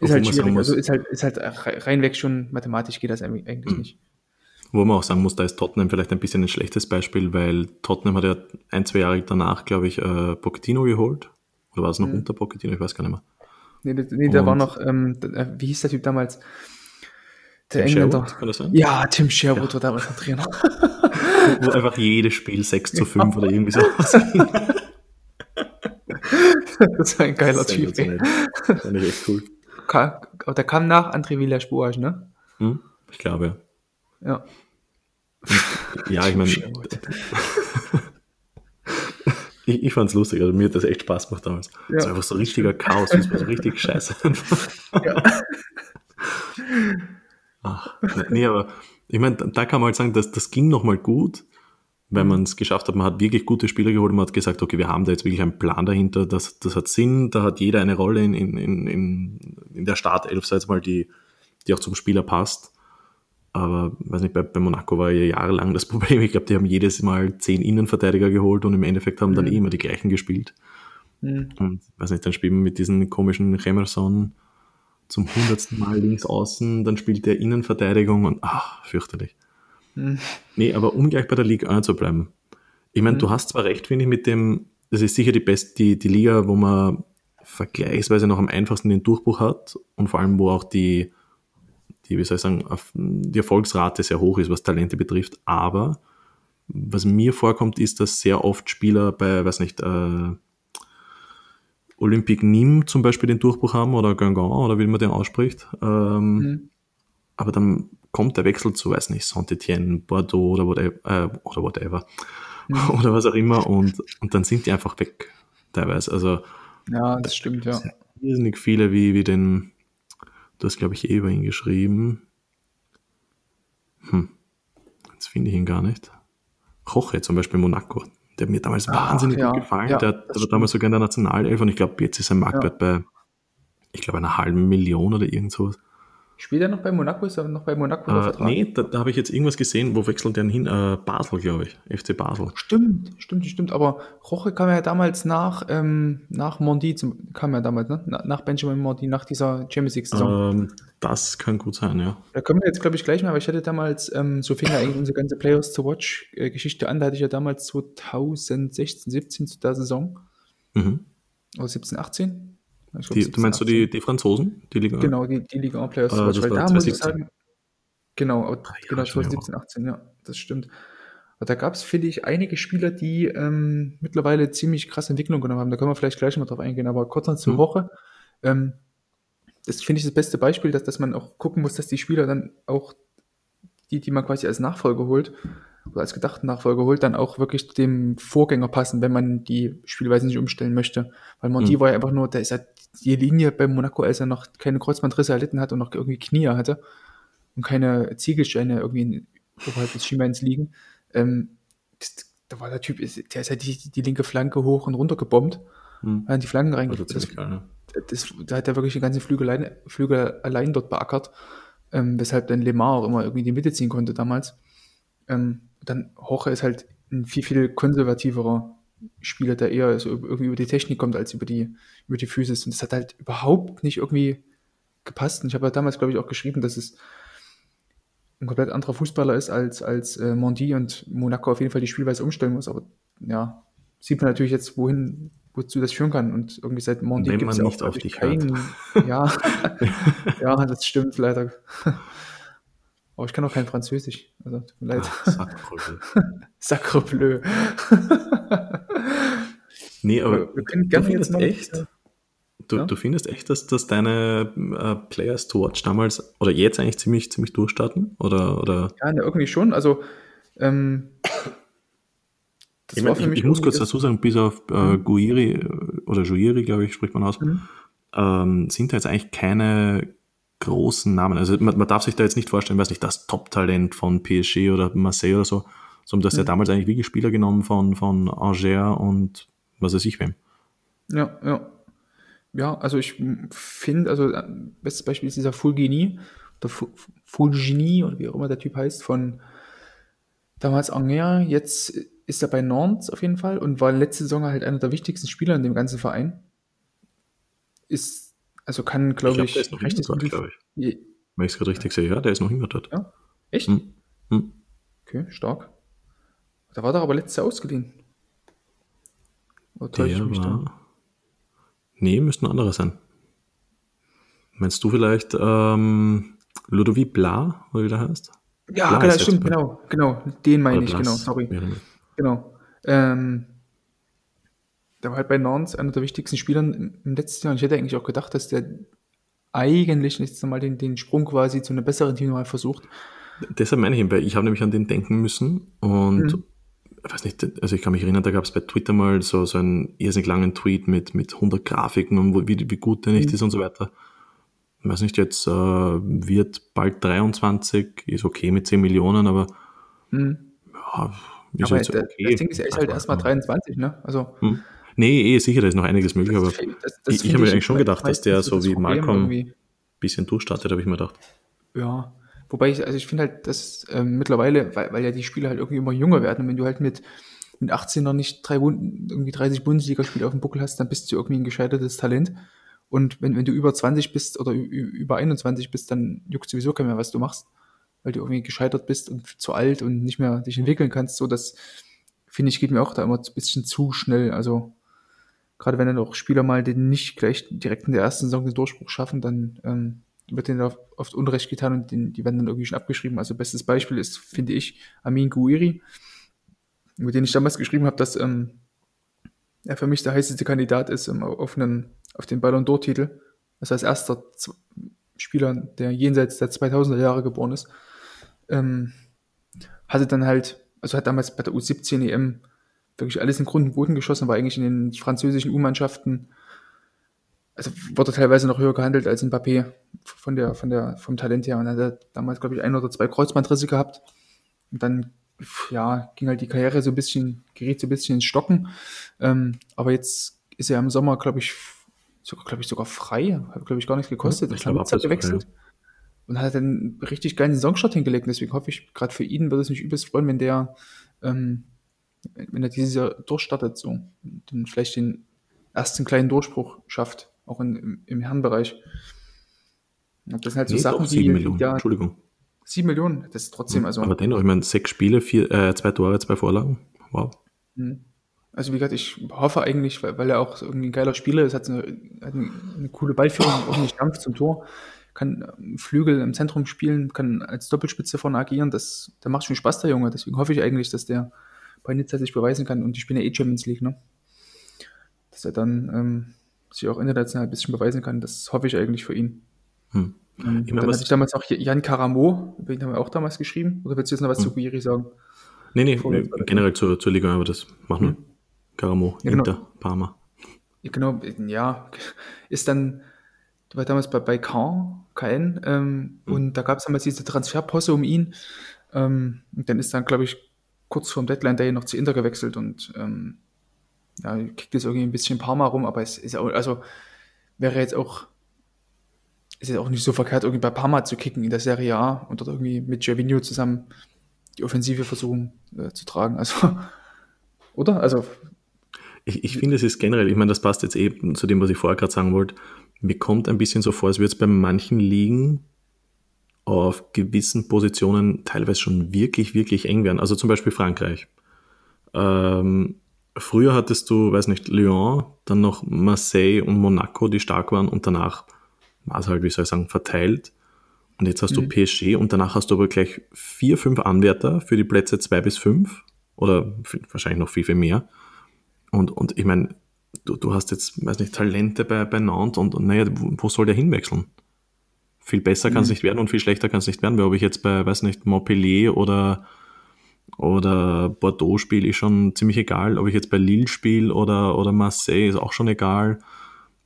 Ist halt schwierig. Also ist halt, ist halt reinweg schon mathematisch geht das eigentlich hm. nicht. Wo man auch sagen muss, da ist Tottenham vielleicht ein bisschen ein schlechtes Beispiel, weil Tottenham hat ja ein, zwei Jahre danach, glaube ich, äh, Pochettino geholt. Oder war es noch mhm. unter Pochettino? Ich weiß gar nicht mehr. Nee, nee da war noch, ähm, äh, wie hieß der Typ damals? Der Tim Engländer. Sherwood, kann das sein? Ja, Tim Sherwood ja. war damals der Trainer. [laughs] wo, einfach jedes Spiel 6 zu 5 oder irgendwie so ausging. [laughs] das war ein geiler Typ. Das fand ich echt cool. Aber der kam nach André Villas-Boas, ne? Hm, ich glaube, ja. [laughs] Ja, ich meine, [laughs] ich, ich fand es lustig, also mir hat das echt Spaß gemacht damals. Ja. Das war einfach so richtiger Chaos, das war so richtig scheiße. [laughs] ja. Ach, nee, aber ich meine, da kann man halt sagen, dass das ging nochmal gut, weil man es geschafft hat. Man hat wirklich gute Spieler geholt und man hat gesagt, okay, wir haben da jetzt wirklich einen Plan dahinter, das, das hat Sinn, da hat jeder eine Rolle in, in, in, in der Startelf, sei es mal, die, die auch zum Spieler passt. Aber weiß nicht, bei, bei Monaco war ja jahrelang das [laughs] Problem. Ich glaube, die haben jedes Mal zehn Innenverteidiger geholt und im Endeffekt haben dann mhm. eh immer die gleichen gespielt. Mhm. Und weiß nicht, dann spielen wir mit diesen komischen Remerson zum hundertsten Mal links außen, dann spielt der Innenverteidigung und ach, fürchterlich. Mhm. Nee, aber um gleich bei der Liga 1 zu bleiben. Ich meine, mhm. du hast zwar recht, finde ich, mit dem, das ist sicher die beste, die, die Liga, wo man vergleichsweise noch am einfachsten den Durchbruch hat und vor allem, wo auch die, die, wie soll ich sagen, die Erfolgsrate sehr hoch ist, was Talente betrifft. Aber was mir vorkommt, ist, dass sehr oft Spieler bei, weiß nicht, äh, Olympique Nîmes zum Beispiel den Durchbruch haben oder Guingamp oder wie man den ausspricht. Ähm, mhm. Aber dann kommt der Wechsel zu, weiß nicht, Saint-Etienne, Bordeaux oder whatever, äh, oder, whatever mhm. [laughs] oder was auch immer und, und dann sind die einfach weg teilweise. Also ja, das stimmt, ja. Irrsinnig viele wie, wie den Du hast, glaube ich, eh über ihn geschrieben. Hm. Jetzt finde ich ihn gar nicht. Koche zum Beispiel Monaco. Der hat mir damals Ach, wahnsinnig ja, gut gefallen. Ja, der, der war damals sogar in der Nationalelf und ich glaube, jetzt ist sein Marktwert ja. bei, ich glaube, einer halben Million oder irgend sowas. Spielt er noch bei Monaco? Ist er noch bei Monaco äh, Nee, da, da habe ich jetzt irgendwas gesehen. Wo wechselt der denn hin? Äh, Basel, glaube ich. FC Basel. Stimmt, stimmt, stimmt. Aber Roche kam ja damals nach, ähm, nach Mondi, zum, kam ja damals, ne? nach Benjamin Mondi, nach dieser Champions League-Saison. Ähm, das kann gut sein, ja. Da kommen wir jetzt, glaube ich, gleich mal, aber ich hatte damals, ähm, so fing ja eigentlich unsere ganze Players to Watch-Geschichte an. Da hatte ich ja damals 2016, 17 zu der Saison. Mhm. Oder 17, 18 Glaub, die, du meinst du die, die Franzosen? Die Liga? Genau, die, die Liga 1 Players. Äh, weil da muss ich sagen, genau, genau 2017, 18, ja, das stimmt. Aber da gab es, finde ich, einige Spieler, die ähm, mittlerweile ziemlich krasse Entwicklung genommen haben. Da können wir vielleicht gleich mal drauf eingehen, aber kurz noch zur mhm. Woche. Ähm, das finde ich das beste Beispiel, dass, dass man auch gucken muss, dass die Spieler dann auch, die, die man quasi als Nachfolger holt, oder als gedachten Nachfolger holt, dann auch wirklich dem Vorgänger passen, wenn man die Spielweise nicht umstellen möchte. Weil Monti mhm. war ja einfach nur, der ist halt die Linie bei Monaco, als er noch keine Kreuzbandrisse erlitten hat und noch irgendwie Knie hatte und keine Ziegelsteine irgendwie oberhalb des Schienbeins liegen. Ähm, das, da war der Typ, der ist halt die, die linke Flanke hoch und runter gebombt, mhm. hat die Flanken reingebracht. Das, das, das, da hat er wirklich den ganzen Flügel allein, Flügel allein dort beackert, ähm, weshalb dann Lemar auch immer irgendwie die Mitte ziehen konnte damals. Ähm, dann Hoche ist halt ein viel, viel konservativerer Spieler, der eher so irgendwie über die Technik kommt als über die, über die Physis. Und das hat halt überhaupt nicht irgendwie gepasst. Und ich habe ja damals, glaube ich, auch geschrieben, dass es ein komplett anderer Fußballer ist als, als äh, Mondi und Monaco auf jeden Fall die Spielweise umstellen muss. Aber ja, sieht man natürlich jetzt, wohin, wozu das führen kann. Und irgendwie seit Mondi gibt es ja auch auf dich keinen. Ja, [laughs] ja, das stimmt leider. Aber ich kann auch kein Französisch. Also, tut mir leid. Sacre bleu. [laughs] nee, aber wir können gerne du findest jetzt echt, du, ja? du, findest echt, dass, dass deine äh, Players to Watch damals oder jetzt eigentlich ziemlich, ziemlich durchstarten? Oder, oder? Ja, ne, irgendwie schon. Also, ähm, ich, mein, ich, ich muss kurz dazu sagen, bis auf äh, mhm. Guiri oder Juiri, glaube ich, spricht man aus, mhm. ähm, sind da jetzt eigentlich keine großen Namen. Also man, man, darf sich da jetzt nicht vorstellen, weiß nicht, das Top-Talent von PSG oder Marseille oder so, sondern das ist ja damals eigentlich wirklich Spieler genommen von, von Angers und was weiß ich wem. Ja, ja. Ja, also ich finde, also äh, bestes Beispiel ist dieser Fulgini, oder Fulgini, oder wie auch immer der Typ heißt, von damals Angers, jetzt ist er bei Nantes auf jeden Fall und war letzte Saison halt einer der wichtigsten Spieler in dem ganzen Verein. Ist also kann, glaube ich, glaub, ich, der ist noch hingehört, glaube ich. Wenn ich es gerade richtig sehe, ja, der ist noch hingehört. Ja? Echt? Hm. Hm. Okay, stark. Da war doch aber letztes Jahr ausgeliehen. Oder täusche ich mich war... da? Nee, müssten andere sein. Meinst du vielleicht ähm, Ludovic Bla, oder wie der heißt? Ja, genau, stimmt, genau, genau. Den meine ich, genau, sorry. Ja. Genau. Ähm, der war halt bei Nantes einer der wichtigsten Spieler im letzten Jahr. Und ich hätte eigentlich auch gedacht, dass der eigentlich jetzt einmal den, den Sprung quasi zu einem besseren Team mal versucht. Deshalb meine ich ihn, weil ich habe nämlich an den denken müssen und mhm. Ich weiß nicht, also ich kann mich erinnern, da gab es bei Twitter mal so, so einen irrsinnig langen Tweet mit, mit 100 Grafiken und wo, wie, wie gut der nicht mhm. ist und so weiter. Ich weiß nicht, jetzt äh, wird bald 23, ist okay mit 10 Millionen, aber mhm. ja, ist aber jetzt okay. Das Ding ist, er ist halt erstmal 23, ne? Also. Hm. Nee, eh, sicher, da ist noch einiges möglich, aber das, das ich, ich habe mir eigentlich schon gedacht, dass der so wie Malcolm ein bisschen durchstartet, habe ich mir gedacht. Ja, wobei ich, also ich finde halt, dass ähm, mittlerweile, weil, weil ja die Spieler halt irgendwie immer jünger werden und wenn du halt mit, mit 18 noch nicht drei, irgendwie 30 Bundesligaspiele auf dem Buckel hast, dann bist du irgendwie ein gescheitertes Talent. Und wenn, wenn du über 20 bist oder über 21 bist, dann juckt sowieso keiner mehr, was du machst, weil du irgendwie gescheitert bist und zu alt und nicht mehr dich entwickeln kannst. So, das finde ich, geht mir auch da immer ein bisschen zu schnell. Also gerade wenn dann auch Spieler mal den nicht gleich direkt in der ersten Saison den Durchbruch schaffen, dann ähm, wird denen oft Unrecht getan und den, die werden dann irgendwie schon abgeschrieben. Also bestes Beispiel ist, finde ich, Amin Gouiri, mit dem ich damals geschrieben habe, dass ähm, er für mich der heißeste Kandidat ist ähm, auf, auf den Ballon d'Or-Titel. Das heißt, erster Spieler, der jenseits der 2000er Jahre geboren ist. Ähm, hatte dann halt, also hat damals bei der U17 EM wirklich alles in Grund und Boden geschossen, war eigentlich in den französischen U-Mannschaften, also wurde teilweise noch höher gehandelt als in Papé von der, von der, vom Talent her. Und er hat damals, glaube ich, ein oder zwei Kreuzbandrisse gehabt. Und dann, ja, ging halt die Karriere so ein bisschen, geriet so ein bisschen ins Stocken. Ähm, aber jetzt ist er im Sommer, glaube ich, sogar, glaube ich, sogar frei. Hat, glaube ich, gar nichts gekostet. Ich glaube, gewechselt. Ja. Und hat dann richtig geilen Saisonstart hingelegt. Deswegen hoffe ich, gerade für ihn würde es mich übelst freuen, wenn der ähm, wenn er dieses Jahr durchstartet, so, dann vielleicht den ersten kleinen Durchbruch schafft, auch in, im, im Herrenbereich. Das sind halt so nee, Sachen, die. Millionen, ja, Entschuldigung. Sieben Millionen, das ist trotzdem, also. Aber dennoch, ich meine, sechs Spiele, vier, äh, zwei Tore, zwei Vorlagen. Wow. Mhm. Also wie gesagt, ich hoffe eigentlich, weil, weil er auch irgendwie ein geiler Spieler ist, hat eine, hat eine, eine coole Ballführung, auch nicht Dampf zum Tor, kann Flügel im Zentrum spielen, kann als Doppelspitze vorne agieren, das, der macht schon Spaß, der Junge. Deswegen hoffe ich eigentlich, dass der bei Nizza sich beweisen kann und die spielen ja eh Champions League, ne? Dass er dann ähm, sich auch international ein bisschen beweisen kann, das hoffe ich eigentlich für ihn. Hm. Ähm, ich dann hatte ich damals auch Jan Karamo, über ihn haben wir auch damals geschrieben. Oder willst du jetzt noch was hm. zu Guiri sagen? Nee, nee, nee generell zur, zur Liga, aber das machen wir. Hm. Karamo, ja, genau. Inter, Parma. Ja, genau, ja, ist dann, du war damals bei, bei Caen, KN, ähm, hm. und da gab es damals diese Transferposse um ihn. Ähm, und dann ist dann, glaube ich, kurz vorm Deadline Day noch zu Inter gewechselt und ähm, ja, kickt jetzt irgendwie ein bisschen Parma rum, aber es ist auch, also wäre jetzt auch, ist jetzt auch nicht so verkehrt, irgendwie bei Parma zu kicken in der Serie A und dort irgendwie mit Gervinho zusammen die Offensive versuchen äh, zu tragen. Also, [laughs] oder? Also. Ich, ich finde, es ist generell, ich meine, das passt jetzt eben zu dem, was ich vorher gerade sagen wollte. Mir kommt ein bisschen so vor, als würde es bei manchen Ligen auf gewissen Positionen teilweise schon wirklich, wirklich eng werden. Also zum Beispiel Frankreich. Ähm, früher hattest du, weiß nicht, Lyon, dann noch Marseille und Monaco, die stark waren und danach war es halt, wie soll ich sagen, verteilt. Und jetzt hast mhm. du PSG und danach hast du aber gleich vier, fünf Anwärter für die Plätze zwei bis fünf oder wahrscheinlich noch viel, viel mehr. Und, und ich meine, du, du hast jetzt, weiß nicht, Talente bei, bei Nantes und, und naja, wo soll der hinwechseln? Viel besser kann es mhm. nicht werden und viel schlechter kann es nicht werden, weil ob ich jetzt bei, weiß nicht, Montpellier oder, oder Bordeaux spiele, ist schon ziemlich egal. Ob ich jetzt bei Lille spiele oder, oder Marseille, ist auch schon egal.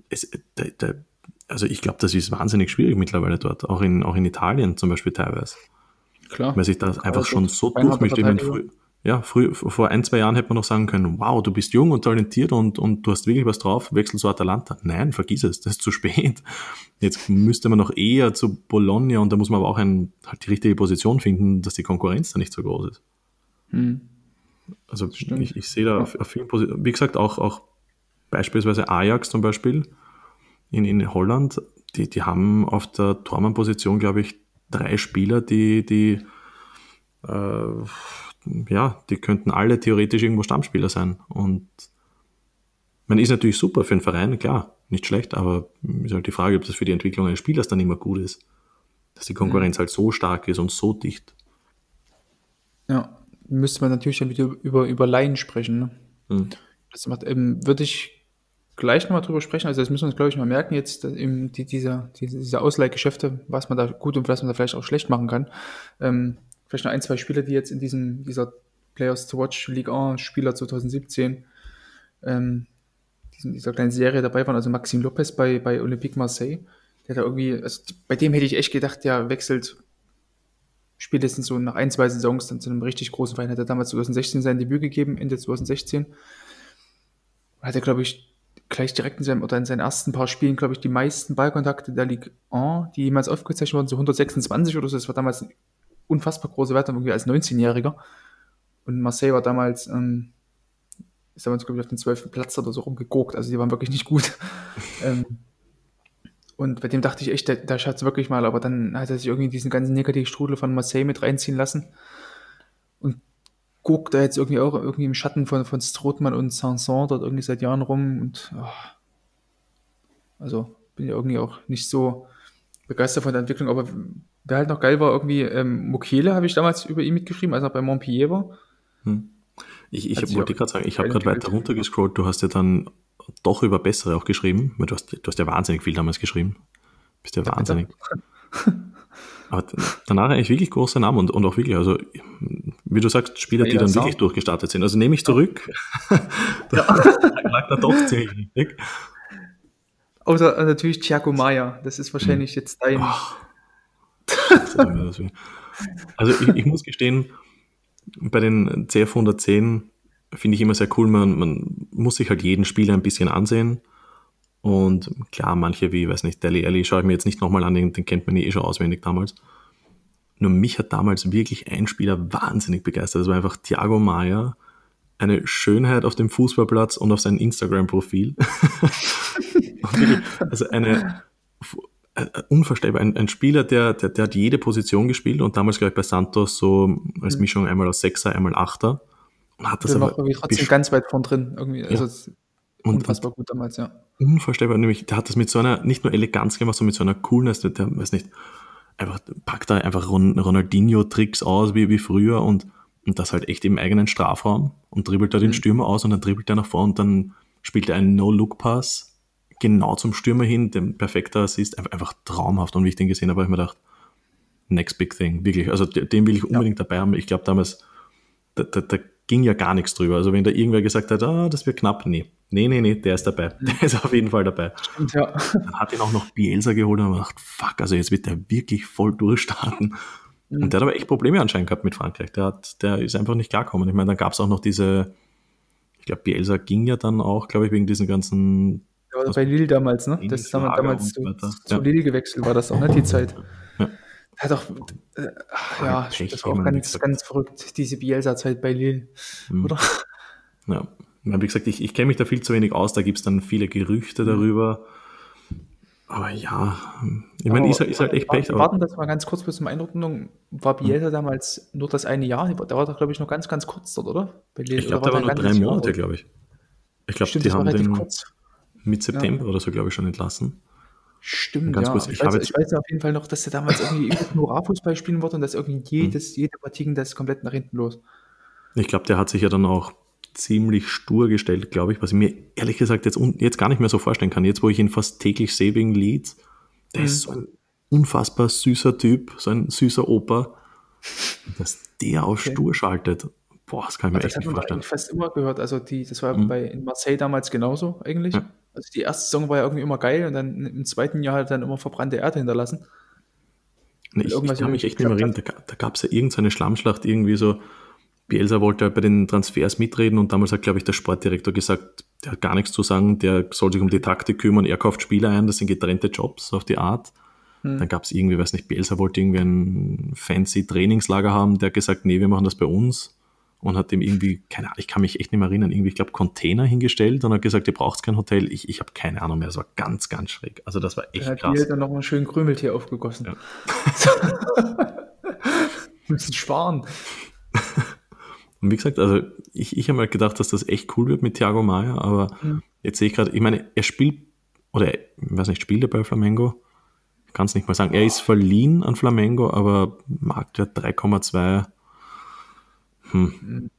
Es, da, da, also ich glaube, das ist wahnsinnig schwierig mittlerweile dort, auch in, auch in Italien zum Beispiel teilweise. Klar. Weil sich das einfach schon so durchmischt. Ich meine, früh, ja, früh, vor ein, zwei Jahren hätte man noch sagen können, wow, du bist jung und talentiert und, und du hast wirklich was drauf, wechsel zu Atalanta. Nein, vergiss es, das ist zu spät. Jetzt müsste man noch eher zu Bologna und da muss man aber auch ein, halt die richtige Position finden, dass die Konkurrenz da nicht so groß ist. Hm. Also ich, ich, sehe da auf, auf vielen Positionen, wie gesagt, auch, auch beispielsweise Ajax zum Beispiel in, in Holland, die, die haben auf der Tormann-Position, glaube ich, drei Spieler, die, die äh, ja, die könnten alle theoretisch irgendwo Stammspieler sein. Und man ist natürlich super für einen Verein, klar, nicht schlecht, aber ist halt die Frage, ob das für die Entwicklung eines Spielers dann immer gut ist. Dass die Konkurrenz mhm. halt so stark ist und so dicht. Ja, müsste man natürlich dann wieder über, über Laien sprechen. Ne? Mhm. Das macht, ähm, würde ich gleich nochmal drüber sprechen. Also das müssen wir uns, glaube ich, mal merken jetzt, eben die, dieser, diese, diese Ausleihgeschäfte, was man da gut und was man da vielleicht auch schlecht machen kann. Ähm, vielleicht noch ein, zwei Spieler, die jetzt in diesem, dieser Players to Watch League 1 Spieler 2017 ähm, diesen, dieser kleinen Serie dabei waren. Also Maxim Lopez bei, bei Olympique Marseille, der da irgendwie, also bei dem hätte ich echt gedacht, der wechselt spätestens so nach ein, zwei Saisons dann zu einem richtig großen Verein. Hat er damals 2016 sein Debüt gegeben, Ende 2016. Hat er, glaube ich, gleich direkt in seinem, oder in seinen ersten paar Spielen, glaube ich, die meisten Ballkontakte der Ligue 1, die jemals aufgezeichnet wurden, so 126 oder so. Das war damals ein unfassbar große Werte, irgendwie als 19-Jähriger. Und Marseille war damals, ähm, ist damals, glaube ich, auf den 12. Platz oder so rumgeguckt. Also die waren wirklich nicht gut. [laughs] ähm, und bei dem dachte ich echt, der, der schafft es wirklich mal, aber dann hat er sich irgendwie diesen ganzen Negativstrudel von Marseille mit reinziehen lassen. Und guckt da jetzt irgendwie auch irgendwie im Schatten von, von Strothmann und Sanson dort irgendwie seit Jahren rum und oh, also bin ja irgendwie auch nicht so begeistert von der Entwicklung, aber wer halt noch geil war, irgendwie ähm, Mokele habe ich damals über ihn mitgeschrieben, als er bei Montpellier war. Hm. Ich, ich wollte gerade sagen, ich habe gerade weiter runtergescrollt, du hast ja dann doch über bessere auch geschrieben, weil du hast, du hast ja wahnsinnig viel damals geschrieben. Bist ja wahnsinnig. [laughs] Aber danach eigentlich wirklich große Namen und, und auch wirklich, also wie du sagst, Spieler, die dann Sau. wirklich durchgestartet sind. Also nehme ich zurück. [laughs] da [laughs] lag da doch ziemlich richtig. Außer äh, natürlich Thiago Maya, das ist wahrscheinlich hm. jetzt dein. also ich, ich, muss gestehen, bei den CF 110 finde ich immer sehr cool, man, man muss sich halt jeden Spieler ein bisschen ansehen. Und klar, manche wie, weiß nicht, Deli Alli schaue ich mir jetzt nicht nochmal an, den, den kennt man eh schon auswendig damals. Nur mich hat damals wirklich ein Spieler wahnsinnig begeistert. Das war einfach Thiago Maya. Eine Schönheit auf dem Fußballplatz und auf seinem Instagram-Profil. [laughs] also eine äh, unvorstellbar. Ein, ein Spieler, der, der, der hat jede Position gespielt und damals gleich bei Santos so als mhm. Mischung einmal als Sechser, einmal Achter. Hat das der aber war trotzdem ganz weit vorn drin. Irgendwie. Ja. Also und, unfassbar gut damals, ja. Unvorstellbar, nämlich, der hat das mit so einer, nicht nur Eleganz gemacht, sondern mit so einer Coolness, der, der weiß nicht, einfach, packt da einfach Ronaldinho-Tricks aus, wie, wie früher und, und das halt echt im eigenen Strafraum und dribbelt da den mhm. Stürmer aus und dann dribbelt er nach vorne und dann spielt er einen No-Look-Pass genau zum Stürmer hin, dem perfekter Assist, einfach, einfach traumhaft und wie ich den gesehen habe, habe ich mir gedacht, next big thing, wirklich, also den will ich unbedingt ja. dabei haben. Ich glaube damals, da, da, da ging ja gar nichts drüber. Also wenn da irgendwer gesagt hat, ah, das wird knapp, nee. Nee, nee, nee, der ist dabei. Mhm. Der ist auf jeden Fall dabei. Ja. Dann hat ihn auch noch Bielsa geholt und gedacht, fuck, also jetzt wird der wirklich voll durchstarten. Mhm. Und der hat aber echt Probleme anscheinend gehabt mit Frankreich. Der, hat, der ist einfach nicht klarkommen. Ich meine, dann gab es auch noch diese, ich glaube, Bielsa ging ja dann auch, glaube ich, wegen diesen ganzen. Ja, bei Lille damals, ne? Das ist damals zu, zu Lille gewechselt, war das auch, ne? Die Zeit. Ja. Hat auch, äh, ja, das war auch ganz, ganz verrückt, diese Bielsa-Zeit bei Lille, mhm. oder? Ja, wie gesagt, ich, ich kenne mich da viel zu wenig aus, da gibt es dann viele Gerüchte mhm. darüber. Aber ja, ich meine, ist, ist, halt echt Pech. Wir warten das mal ganz kurz bis zum Einordnung. War Bielsa mhm. damals nur das eine Jahr? Der war doch, glaube ich, noch ganz, ganz kurz dort, oder? Lille, ich glaube, der war nur drei Monate, glaube ich. Ich glaube, die haben den kurz. mit September ja. oder so, glaube ich, schon entlassen. Stimmt, Ganz ja. Kurz, ich, ich, weiß, ich weiß auf jeden Fall noch, dass er damals irgendwie [laughs] Honorarfußball spielen wollte und dass irgendwie hm. jedes, jede Partie ging das komplett nach hinten los. Ich glaube, der hat sich ja dann auch ziemlich stur gestellt, glaube ich, was ich mir ehrlich gesagt jetzt, jetzt gar nicht mehr so vorstellen kann. Jetzt, wo ich ihn fast täglich sehe wegen Leads, der mhm. ist so ein unfassbar süßer Typ, so ein süßer Opa, [laughs] dass der auf okay. stur schaltet. Boah, das kann ich mir echt nicht vorstellen. Das fast immer gehört. Also die, das war mhm. bei in Marseille damals genauso eigentlich. Ja. Also die erste Saison war ja irgendwie immer geil und dann im zweiten Jahr halt dann immer verbrannte Erde hinterlassen. Nee, ich, ich kann mich echt nicht mehr erinnern, da, da gab es ja irgendeine Schlammschlacht, irgendwie so, Bielsa wollte bei den Transfers mitreden und damals hat, glaube ich, der Sportdirektor gesagt, der hat gar nichts zu sagen, der soll sich um die Taktik kümmern, er kauft Spieler ein, das sind getrennte Jobs auf die Art. Hm. Dann gab es irgendwie, weiß nicht, Bielsa wollte irgendwie ein fancy Trainingslager haben, der hat gesagt, nee, wir machen das bei uns und hat dem irgendwie, keine Ahnung, ich kann mich echt nicht mehr erinnern, irgendwie, ich glaube, Container hingestellt und hat gesagt, ihr braucht kein Hotel. Ich, ich habe keine Ahnung mehr, das war ganz, ganz schräg. Also das war echt er hat krass. Er hat dann noch einen schönen Krümeltier aufgegossen. Ja. [laughs] müssen sparen. Und wie gesagt, also ich, ich habe mal gedacht, dass das echt cool wird mit Thiago Maia, aber mhm. jetzt sehe ich gerade, ich meine, er spielt, oder ich weiß nicht, spielt er bei Flamengo? Ich kann es nicht mal sagen. Er ist verliehen an Flamengo, aber Marktwert 3,2. Hm. Mhm.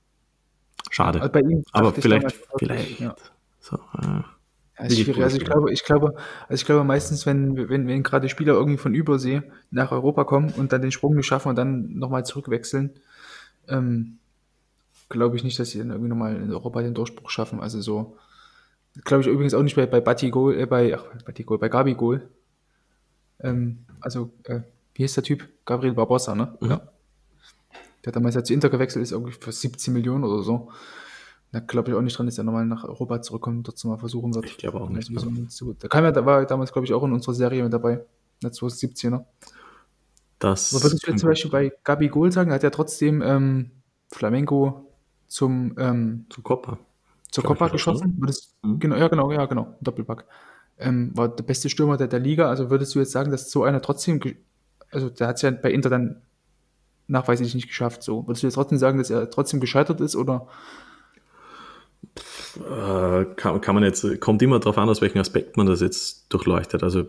Schade. Also aber vielleicht, vielleicht. Ja. So, äh, ist schwierig. Also ich glaube, ich glaube, also ich glaube meistens, wenn, wenn, wenn gerade Spieler irgendwie von Übersee nach Europa kommen und dann den Sprung nicht schaffen und dann nochmal zurückwechseln, ähm, glaube ich nicht, dass sie dann irgendwie nochmal in Europa den Durchbruch schaffen. Also so, glaube ich übrigens auch nicht bei, bei Batigol, äh, bei, ach, Batigol, bei Gabigol. Ähm, also, äh, wie heißt der Typ? Gabriel Barbossa, ne? Mhm. Ja. Der hat damals ja zu Inter gewechselt, ist irgendwie für 17 Millionen oder so. Da glaube ich auch nicht dran, dass er nochmal nach Europa zurückkommt und dort mal versuchen wird. Ich glaube auch nicht. Also, so, da kam ja, da war damals, glaube ich, auch in unserer Serie mit dabei. Der 2017er. Das. Was würdest du zum Beispiel bei Gabi Gol sagen? Er hat ja trotzdem ähm, Flamengo zum, ähm, zum Copa. Zur Copa geschossen. Würdest, mhm. genau, ja, genau, ja, genau. Doppelpack. Ähm, war der beste Stürmer der, der Liga. Also würdest du jetzt sagen, dass so einer trotzdem, also der hat es ja bei Inter dann nachweislich nicht geschafft. So. Würdest du jetzt trotzdem sagen, dass er trotzdem gescheitert ist oder? Äh, kann, kann man jetzt, kommt immer darauf an, aus welchem Aspekt man das jetzt durchleuchtet. Also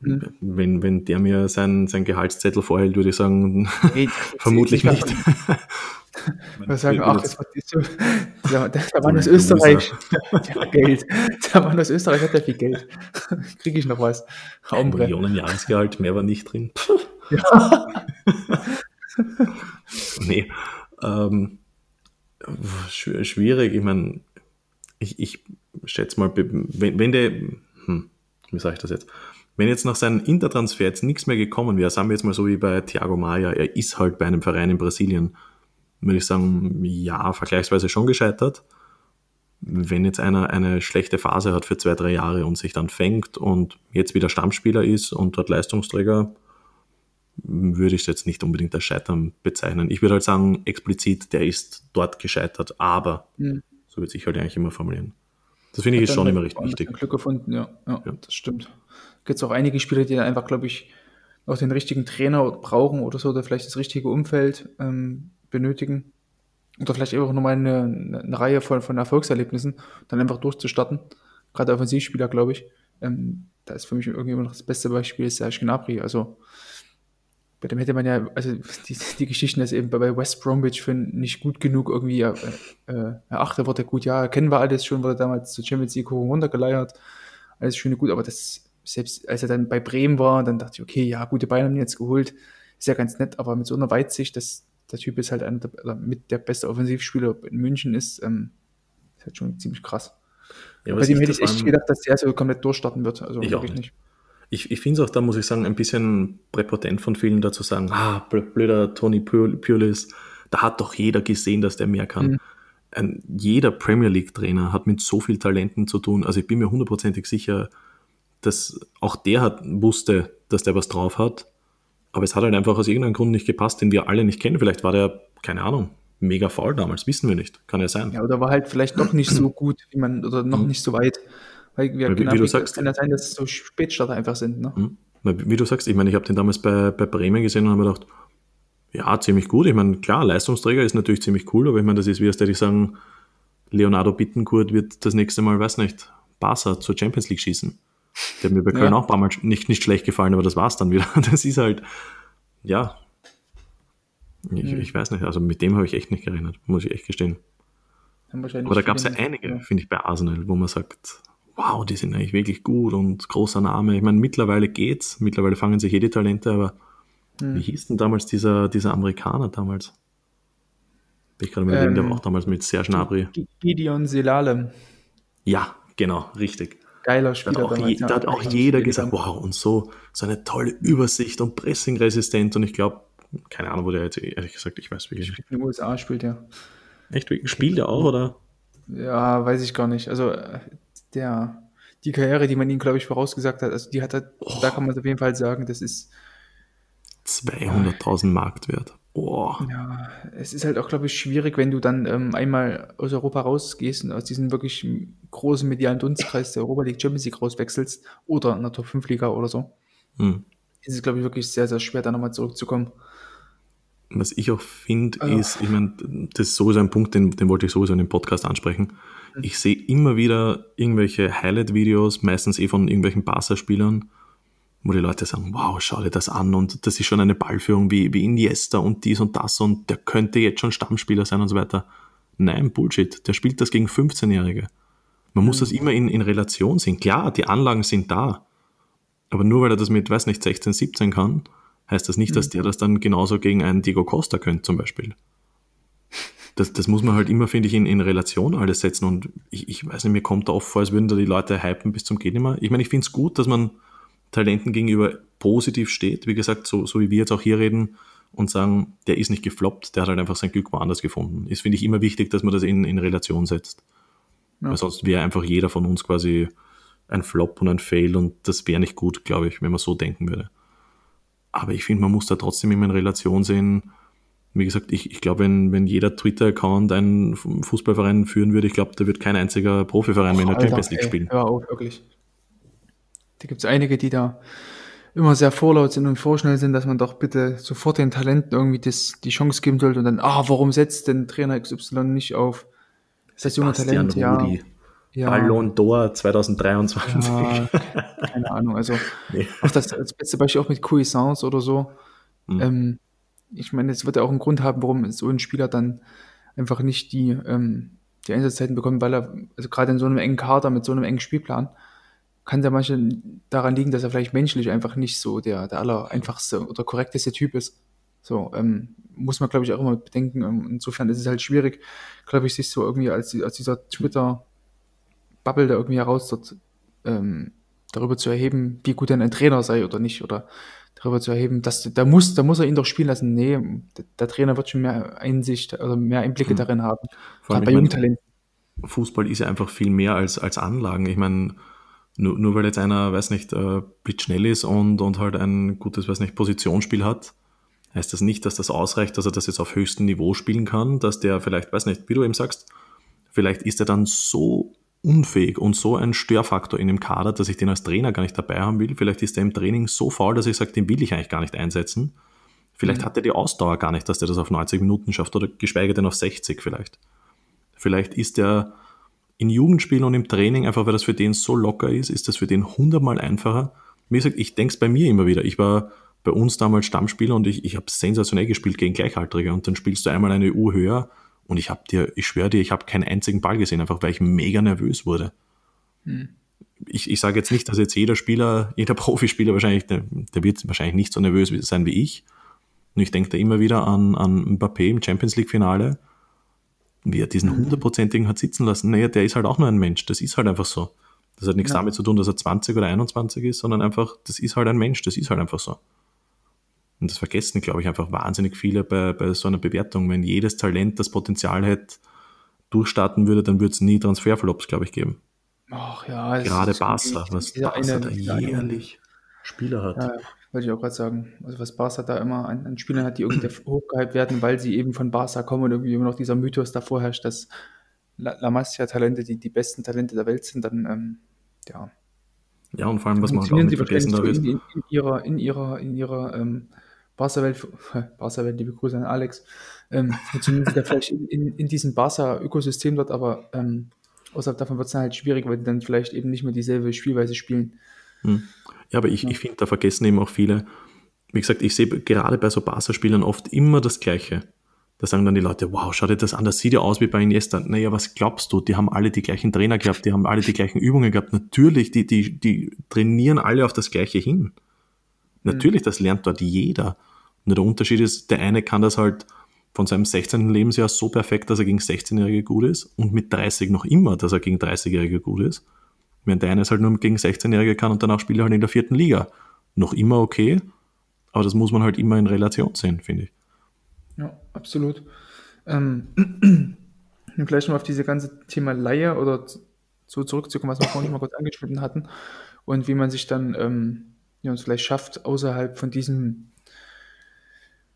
mhm. wenn, wenn der mir sein, sein Gehaltszettel vorhält, würde ich sagen, hey, [laughs] vermutlich nicht. Wir [laughs] sagen, ach, das war der, der, der [laughs] Mann aus Österreich, der hat Geld. Der Mann aus Österreich hat ja viel Geld. Kriege ich noch was? Ein Millionen Jahresgehalt, mehr war nicht drin. Ja. [laughs] nee. Ähm, schwierig, ich meine, ich, ich schätze mal, wenn, wenn der, hm, wie sage ich das jetzt? Wenn jetzt nach seinem Intertransfer jetzt nichts mehr gekommen wäre, sagen wir jetzt mal so wie bei Thiago Maia, er ist halt bei einem Verein in Brasilien würde ich sagen, ja, vergleichsweise schon gescheitert. Wenn jetzt einer eine schlechte Phase hat für zwei, drei Jahre und sich dann fängt und jetzt wieder Stammspieler ist und dort Leistungsträger, würde ich es jetzt nicht unbedingt als Scheitern bezeichnen. Ich würde halt sagen, explizit, der ist dort gescheitert, aber mhm. so würde ich halt eigentlich immer formulieren. Das finde ich ist schon immer recht wichtig. Glück gefunden, ja, ja, ja. das stimmt. Gibt es auch einige Spieler, die dann einfach, glaube ich, auch den richtigen Trainer brauchen oder so, oder vielleicht das richtige Umfeld. Ähm, benötigen. Oder vielleicht einfach nochmal eine, eine Reihe von, von Erfolgserlebnissen, dann einfach durchzustarten. Gerade Offensivspieler, glaube ich. Ähm, da ist für mich irgendwie immer noch das beste Beispiel ist Serge Gnabry. Also bei dem hätte man ja, also [laughs] die, die Geschichten, dass eben bei West Bromwich für nicht gut genug irgendwie äh, äh, erachtet wurde. Gut, ja, kennen wir alles schon, wurde damals zur Champions League hoch runtergeleiert. Alles schön und gut, aber das, selbst als er dann bei Bremen war, dann dachte ich, okay, ja, gute Beine haben ihn jetzt geholt. Ist ja ganz nett, aber mit so einer Weitsicht, das, der Typ ist halt einer der, mit der beste Offensivspieler in München ist, ähm, ist halt schon ziemlich krass. Ja, Bei dem hätte ich echt gedacht, dass der so komplett durchstarten wird. Also ich wirklich nicht. Ich, ich finde es auch, da muss ich sagen, ein bisschen präpotent von vielen dazu sagen, ah, blöder Tony Pulis, da hat doch jeder gesehen, dass der mehr kann. Mhm. Ein, jeder Premier League-Trainer hat mit so viel Talenten zu tun. Also ich bin mir hundertprozentig sicher, dass auch der hat, wusste, dass der was drauf hat aber es hat halt einfach aus irgendeinem Grund nicht gepasst, den wir alle nicht kennen. Vielleicht war der, keine Ahnung, mega faul damals, wissen wir nicht. Kann ja sein. Ja, oder war halt vielleicht doch nicht so gut, wie man, oder noch mhm. nicht so weit. Weil, wir, wie, wie du sagst, kann ja sein, dass es so Spätstarter einfach sind. Ne? Mhm. Wie du sagst, ich meine, ich habe den damals bei, bei Bremen gesehen und habe mir gedacht, ja, ziemlich gut. Ich meine, klar, Leistungsträger ist natürlich ziemlich cool, aber ich meine, das ist wie als hätte ich sagen, Leonardo Bittencourt wird das nächste Mal, weiß nicht, Barca zur Champions League schießen. Der hat mir bei Köln ja. auch ein paar Mal nicht, nicht schlecht gefallen, aber das war's dann wieder. [laughs] Das ist halt, ja. Ich, mhm. ich weiß nicht, also mit dem habe ich echt nicht gerechnet, muss ich echt gestehen. Aber da gab es ja einige, ja. finde ich, bei Arsenal, wo man sagt, wow, die sind eigentlich wirklich gut und großer Name. Ich meine, mittlerweile geht's, mittlerweile fangen sich jede Talente, aber mhm. wie hieß denn damals dieser, dieser Amerikaner damals? Bin ich gerade überlegen, ähm, der war auch damals mit Serge Gnabry. Gideon Selalem. Ja, genau, richtig geiler Spieler. Da hat auch, damals, je, da hat auch jeder gesagt, wow, und so, so eine tolle Übersicht und pressingresistent und ich glaube, keine Ahnung, wo der jetzt, ehrlich gesagt, ich weiß wirklich nicht. In den USA spielt er. Echt? Spielt er auch, oder? Ja, weiß ich gar nicht. Also, der, die Karriere, die man ihm, glaube ich, vorausgesagt hat, also die hat er, oh. da kann man auf jeden Fall sagen, das ist 200.000 Marktwert. Oh. Ja, es ist halt auch, glaube ich, schwierig, wenn du dann ähm, einmal aus Europa rausgehst und aus diesem wirklich großen medialen Dunstkreis der Europa League Champions League rauswechselst oder in der Top 5 Liga oder so. Hm. Ist es, glaube ich, wirklich sehr, sehr schwer, da nochmal zurückzukommen. was ich auch finde, oh. ist, ich meine, das ist sowieso ein Punkt, den, den wollte ich sowieso in dem Podcast ansprechen. Ich sehe immer wieder irgendwelche Highlight-Videos, meistens eh von irgendwelchen Barca-Spielern, wo die Leute sagen, wow, schau dir das an und das ist schon eine Ballführung wie, wie Iniesta und dies und das und der könnte jetzt schon Stammspieler sein und so weiter. Nein, Bullshit. Der spielt das gegen 15-Jährige. Man muss mhm. das immer in, in Relation sehen. Klar, die Anlagen sind da. Aber nur weil er das mit, weiß nicht, 16, 17 kann, heißt das nicht, dass mhm. der das dann genauso gegen einen Diego Costa könnte, zum Beispiel. Das, das muss man halt immer, finde ich, in, in Relation alles setzen. Und ich, ich weiß nicht, mir kommt da oft vor, als würden da die Leute hypen bis zum Geht nicht mehr. Ich meine, ich finde es gut, dass man Talenten gegenüber positiv steht. Wie gesagt, so, so wie wir jetzt auch hier reden, und sagen, der ist nicht gefloppt, der hat halt einfach sein Glück woanders gefunden. Ist, finde ich, immer wichtig, dass man das in, in Relation setzt. Ja. Weil sonst wäre einfach jeder von uns quasi ein Flop und ein Fail und das wäre nicht gut, glaube ich, wenn man so denken würde. Aber ich finde, man muss da trotzdem immer in Relation sehen. Wie gesagt, ich, ich glaube, wenn, wenn jeder Twitter-Account einen Fußballverein führen würde, ich glaube, da wird kein einziger Profiverein mehr in der Champions League spielen. Ja, auch wirklich. Da gibt es einige, die da immer sehr vorlaut sind und vorschnell sind, dass man doch bitte sofort den Talenten irgendwie das, die Chance geben sollte und dann, ah, warum setzt denn Trainer XY nicht auf das junge Talent? Rudi. Ja. Ja. Ballon d'Or 2023. Ja, [laughs] keine Ahnung. Also nee. auch das als beste Beispiel auch mit Cuisance oder so. Mhm. Ähm, ich meine, es wird ja auch einen Grund haben, warum so ein Spieler dann einfach nicht die, ähm, die Einsatzzeiten bekommt, weil er, also gerade in so einem engen Kader mit so einem engen Spielplan, kann ja manchmal daran liegen, dass er vielleicht menschlich einfach nicht so der, der aller einfachste oder korrekteste Typ ist. So, ähm, muss man, glaube ich, auch immer bedenken. Ähm, insofern ist es halt schwierig, glaube ich, sich so irgendwie als, als dieser Twitter-Bubble da irgendwie heraus dort ähm, darüber zu erheben, wie gut denn ein Trainer sei oder nicht. Oder darüber zu erheben, dass da muss, da muss er ihn doch spielen lassen. Nee, der, Trainer wird schon mehr Einsicht oder mehr Einblicke mhm. darin haben. Gerade bei jungen Talenten. Fußball ist ja einfach viel mehr als, als Anlagen. Ich meine, nur, nur weil jetzt einer, weiß nicht, äh, blitzschnell ist und, und halt ein gutes, weiß nicht, Positionsspiel hat, heißt das nicht, dass das ausreicht, dass er das jetzt auf höchstem Niveau spielen kann, dass der vielleicht, weiß nicht, wie du eben sagst, vielleicht ist er dann so unfähig und so ein Störfaktor in dem Kader, dass ich den als Trainer gar nicht dabei haben will. Vielleicht ist er im Training so faul, dass ich sage, den will ich eigentlich gar nicht einsetzen. Vielleicht mhm. hat er die Ausdauer gar nicht, dass der das auf 90 Minuten schafft oder geschweige denn auf 60 vielleicht. Vielleicht ist er in Jugendspielen und im Training, einfach weil das für den so locker ist, ist das für den hundertmal einfacher. Wie gesagt, ich denke es bei mir immer wieder. Ich war bei uns damals Stammspieler und ich, ich habe sensationell gespielt gegen Gleichaltrige und dann spielst du einmal eine U höher und ich habe dir, ich schwöre dir, ich habe keinen einzigen Ball gesehen, einfach weil ich mega nervös wurde. Hm. Ich, ich sage jetzt nicht, dass jetzt jeder Spieler, jeder [laughs] Profispieler wahrscheinlich, der, der wird wahrscheinlich nicht so nervös sein wie ich. Und ich denke da immer wieder an, an Mbappé im Champions League Finale wie er diesen mhm. hundertprozentigen hat sitzen lassen, naja, der ist halt auch nur ein Mensch, das ist halt einfach so. Das hat nichts ja. damit zu tun, dass er 20 oder 21 ist, sondern einfach, das ist halt ein Mensch, das ist halt einfach so. Und das vergessen, glaube ich, einfach wahnsinnig viele bei, bei so einer Bewertung. Wenn jedes Talent das Potenzial hätte, durchstarten würde, dann würde es nie Transferflops, glaube ich, geben. Ach ja, gerade Barca, was Barca da jährlich Spieler hat. Ja, wollte ich auch gerade sagen. Also was Barca da immer an, an Spielern hat, die irgendwie hochgehypt werden, weil sie eben von Barca kommen und irgendwie immer noch dieser Mythos davor herrscht, dass La, La Masia-Talente die, die besten Talente der Welt sind, dann ähm, ja. Ja, und vor allem, was man auch nicht vergessen darf, ist. In, in, ihrer, in ihrer, in ihrer ähm, Barca-Welt, Barca-Welt, [laughs] liebe Grüße an Alex, ähm, funktionieren sie da vielleicht in, in, in diesem Barca-Ökosystem dort, aber ähm, außerhalb davon wird es dann halt schwierig, weil die dann vielleicht eben nicht mehr dieselbe Spielweise spielen. Hm. Ja, aber ich, ich finde, da vergessen eben auch viele. Wie gesagt, ich sehe gerade bei so Barca-Spielern oft immer das Gleiche. Da sagen dann die Leute, wow, schau dir das an, das sieht ja aus wie bei Iniesta. Naja, was glaubst du? Die haben alle die gleichen Trainer gehabt, die haben alle die gleichen Übungen gehabt. Natürlich, die, die, die trainieren alle auf das Gleiche hin. Natürlich, das lernt dort jeder. Nur der Unterschied ist, der eine kann das halt von seinem 16. Lebensjahr so perfekt, dass er gegen 16-Jährige gut ist und mit 30 noch immer, dass er gegen 30-Jährige gut ist. Während der eine es halt nur gegen 16-Jährige kann und danach spielt er halt in der vierten Liga. Noch immer okay, aber das muss man halt immer in Relation sehen, finde ich. Ja, absolut. Ähm, [clears throat] gleich noch auf diese ganze Thema Laie oder so zurückzukommen, was wir vorhin mal kurz angeschnitten hatten und wie man sich dann ähm, ja, vielleicht schafft, außerhalb von diesem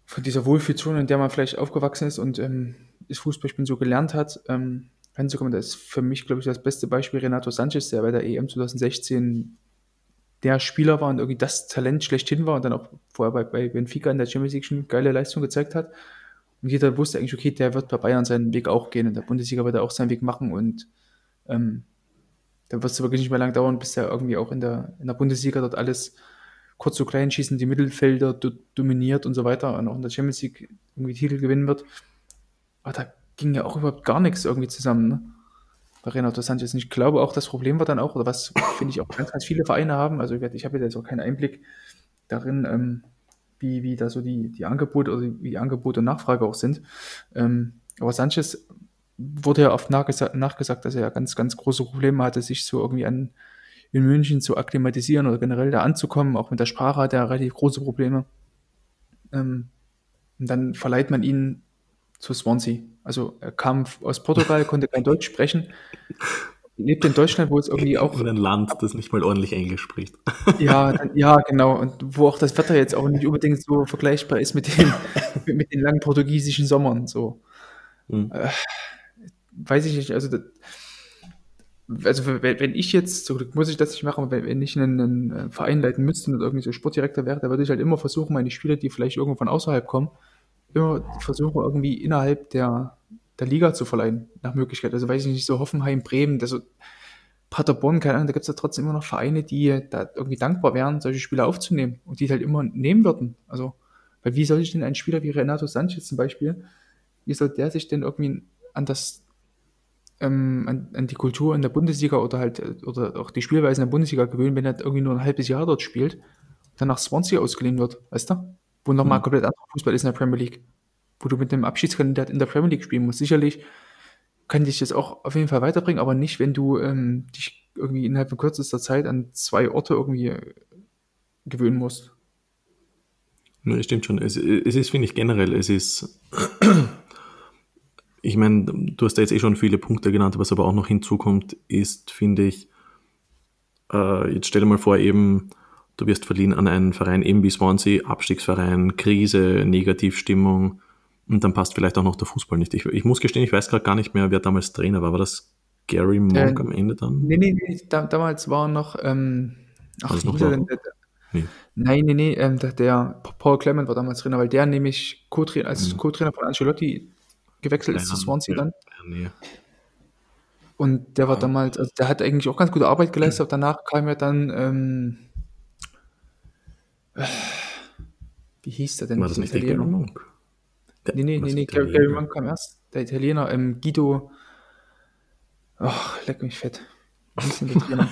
von dieser Wohlfühlzone, in der man vielleicht aufgewachsen ist und ähm, das Fußballspielen so gelernt hat, ähm, reinzukommen. Das ist für mich, glaube ich, das beste Beispiel Renato Sanchez, der bei der EM 2016 der Spieler war und irgendwie das Talent schlechthin war und dann auch vorher bei, bei Benfica in der Champions League schon geile Leistung gezeigt hat. Und jeder wusste eigentlich, okay, der wird bei Bayern seinen Weg auch gehen und der Bundesliga wird er auch seinen Weg machen und ähm, da wird es wirklich nicht mehr lang dauern, bis er irgendwie auch in der, in der Bundesliga dort alles kurz zu klein schießen, die Mittelfelder do, dominiert und so weiter und auch in der Champions League irgendwie Titel gewinnen wird. Aber da ging ja auch überhaupt gar nichts irgendwie zusammen, ne? Bei Renato Sanchez. Ich glaube auch, das Problem war dann auch, oder was finde ich auch ganz, ganz viele Vereine haben, also ich habe jetzt auch keinen Einblick darin, ähm, wie, wie da so die, die Angebote oder wie Angebote und Nachfrage auch sind. Ähm, aber Sanchez wurde ja oft nachgesagt, nachgesagt, dass er ja ganz, ganz große Probleme hatte, sich so irgendwie an in München zu akklimatisieren oder generell da anzukommen. Auch mit der Sprache hat er relativ große Probleme. Ähm, und dann verleiht man ihn zu Swansea. Also er kam aus Portugal, konnte kein Deutsch sprechen, lebt in Deutschland, wo es irgendwie auch. In ein Land, das nicht mal ordentlich Englisch spricht. Ja, dann, ja, genau. Und wo auch das Wetter jetzt auch nicht unbedingt so vergleichbar ist mit den, [laughs] mit den langen portugiesischen Sommern. So. Hm. Äh, weiß ich nicht, also das, also wenn ich jetzt, so muss ich das nicht machen, wenn ich einen, einen äh, Verein leiten müsste und irgendwie so Sportdirektor wäre, da würde ich halt immer versuchen, meine Spieler, die vielleicht irgendwo von außerhalb kommen, immer versuchen, irgendwie innerhalb der, der Liga zu verleihen, nach Möglichkeit. Also weiß ich nicht, so Hoffenheim, Bremen, also Paderborn, keine Ahnung, da gibt es ja trotzdem immer noch Vereine, die da irgendwie dankbar wären, solche Spieler aufzunehmen und die halt immer nehmen würden. Also, weil wie soll ich denn einen Spieler wie Renato Sanchez zum Beispiel, wie soll der sich denn irgendwie an das ähm, an, an, die Kultur in der Bundesliga oder halt oder auch die Spielweise in der Bundesliga gewöhnen, wenn er irgendwie nur ein halbes Jahr dort spielt, dann nach Swansea ausgeliehen wird, weißt du? Wo nochmal mhm. komplett anderer Fußball ist in der Premier League. Wo du mit einem Abschiedskandidat in der Premier League spielen musst. Sicherlich kann dich das auch auf jeden Fall weiterbringen, aber nicht, wenn du ähm, dich irgendwie innerhalb von kürzester Zeit an zwei Orte irgendwie äh, gewöhnen musst. Ja, stimmt schon. Es, es ist, finde ich, generell, es ist ich meine, du hast da jetzt eh schon viele Punkte genannt, was aber auch noch hinzukommt, ist, finde ich, äh, jetzt stell dir mal vor, eben, du wirst verliehen an einen Verein eben wie Swansea, Abstiegsverein, Krise, Negativstimmung und dann passt vielleicht auch noch der Fußball nicht. Ich, ich muss gestehen, ich weiß gerade gar nicht mehr, wer damals Trainer war. War das Gary Monk äh, am Ende dann? Nee, nee, nee, da, damals war noch, ähm, ach, noch der, der, nee. Nein, nee, nee, ähm, der, der, Paul Clement war damals Trainer, weil der nämlich Co-Trainer, als mhm. Co-Trainer von Ancelotti gewechselt ist zu Swansea dann. Nee. Und der war damals, also der hat eigentlich auch ganz gute Arbeit geleistet, aber danach kam ja dann, ähm, wie hieß der denn? War das nicht Italiener? Gary Monk? nee, nee, nee, nee Gary, Gary Monk kam erst. Der Italiener, ähm, Guido, ach, leck mich fett. Der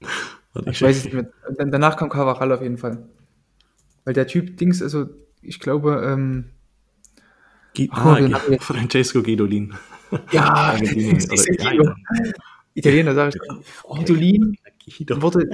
[laughs] ich weiß es nicht mehr. Danach kam Cavaral auf jeden Fall. Weil der Typ Dings, also ich glaube, ähm, G ah, oh, Francesco Guidolin. Ja, [laughs] Guido. Italiener sage ich. Guidolin wurde.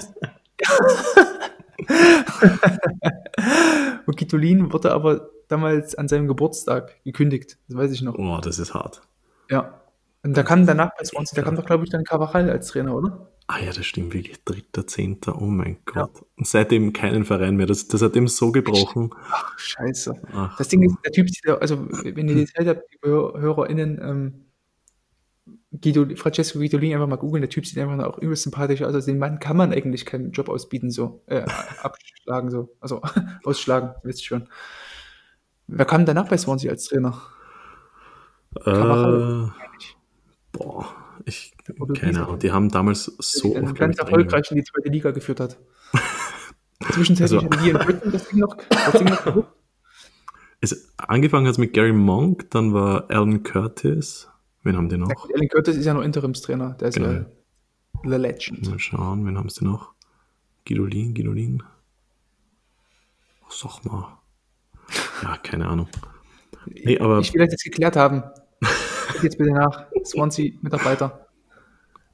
Und [laughs] [laughs] Guidolin wurde aber damals an seinem Geburtstag gekündigt. Das weiß ich noch. Oh, das ist hart. Ja. Und da kam danach da kam doch, glaube ich, dann Cavachal als Trainer, oder? Ah ja, das stimmt wirklich. Dritter, zehnter, oh mein Gott. Ja. Und seitdem keinen Verein mehr. Das, das hat ihm so gebrochen. Ach, scheiße. Ach. Das Ding ist, der Typ also wenn ihr die Zeit habt, die HörerInnen, ähm, Guido, Francesco Guidolini einfach mal googeln, der Typ sieht einfach auch übelst sympathisch aus. Also den Mann kann man eigentlich keinen Job ausbieten, so, äh, [laughs] abschlagen, so. Also [laughs] ausschlagen, wisst ihr schon. Wer kam danach bei Swansea als Trainer? Äh, boah, ich, keine Ahnung, die haben damals so oft. ganz erfolgreich in die zweite Liga geführt hat. [laughs] Zwischenzeitlich also, die in Britain das Ding noch, das Ding noch. [laughs] Es, angefangen hat es mit Gary Monk, dann war Alan Curtis. Wen haben die noch? Ja, Alan Curtis ist ja noch Interimstrainer. Der ist genau. ja The Legend. Mal schauen, wen haben sie noch? Guidolin, Guidolin. Oh, sag mal. Ja, keine Ahnung. Nee, aber ich will das jetzt geklärt haben. Jetzt bitte nach. Swansea-Mitarbeiter.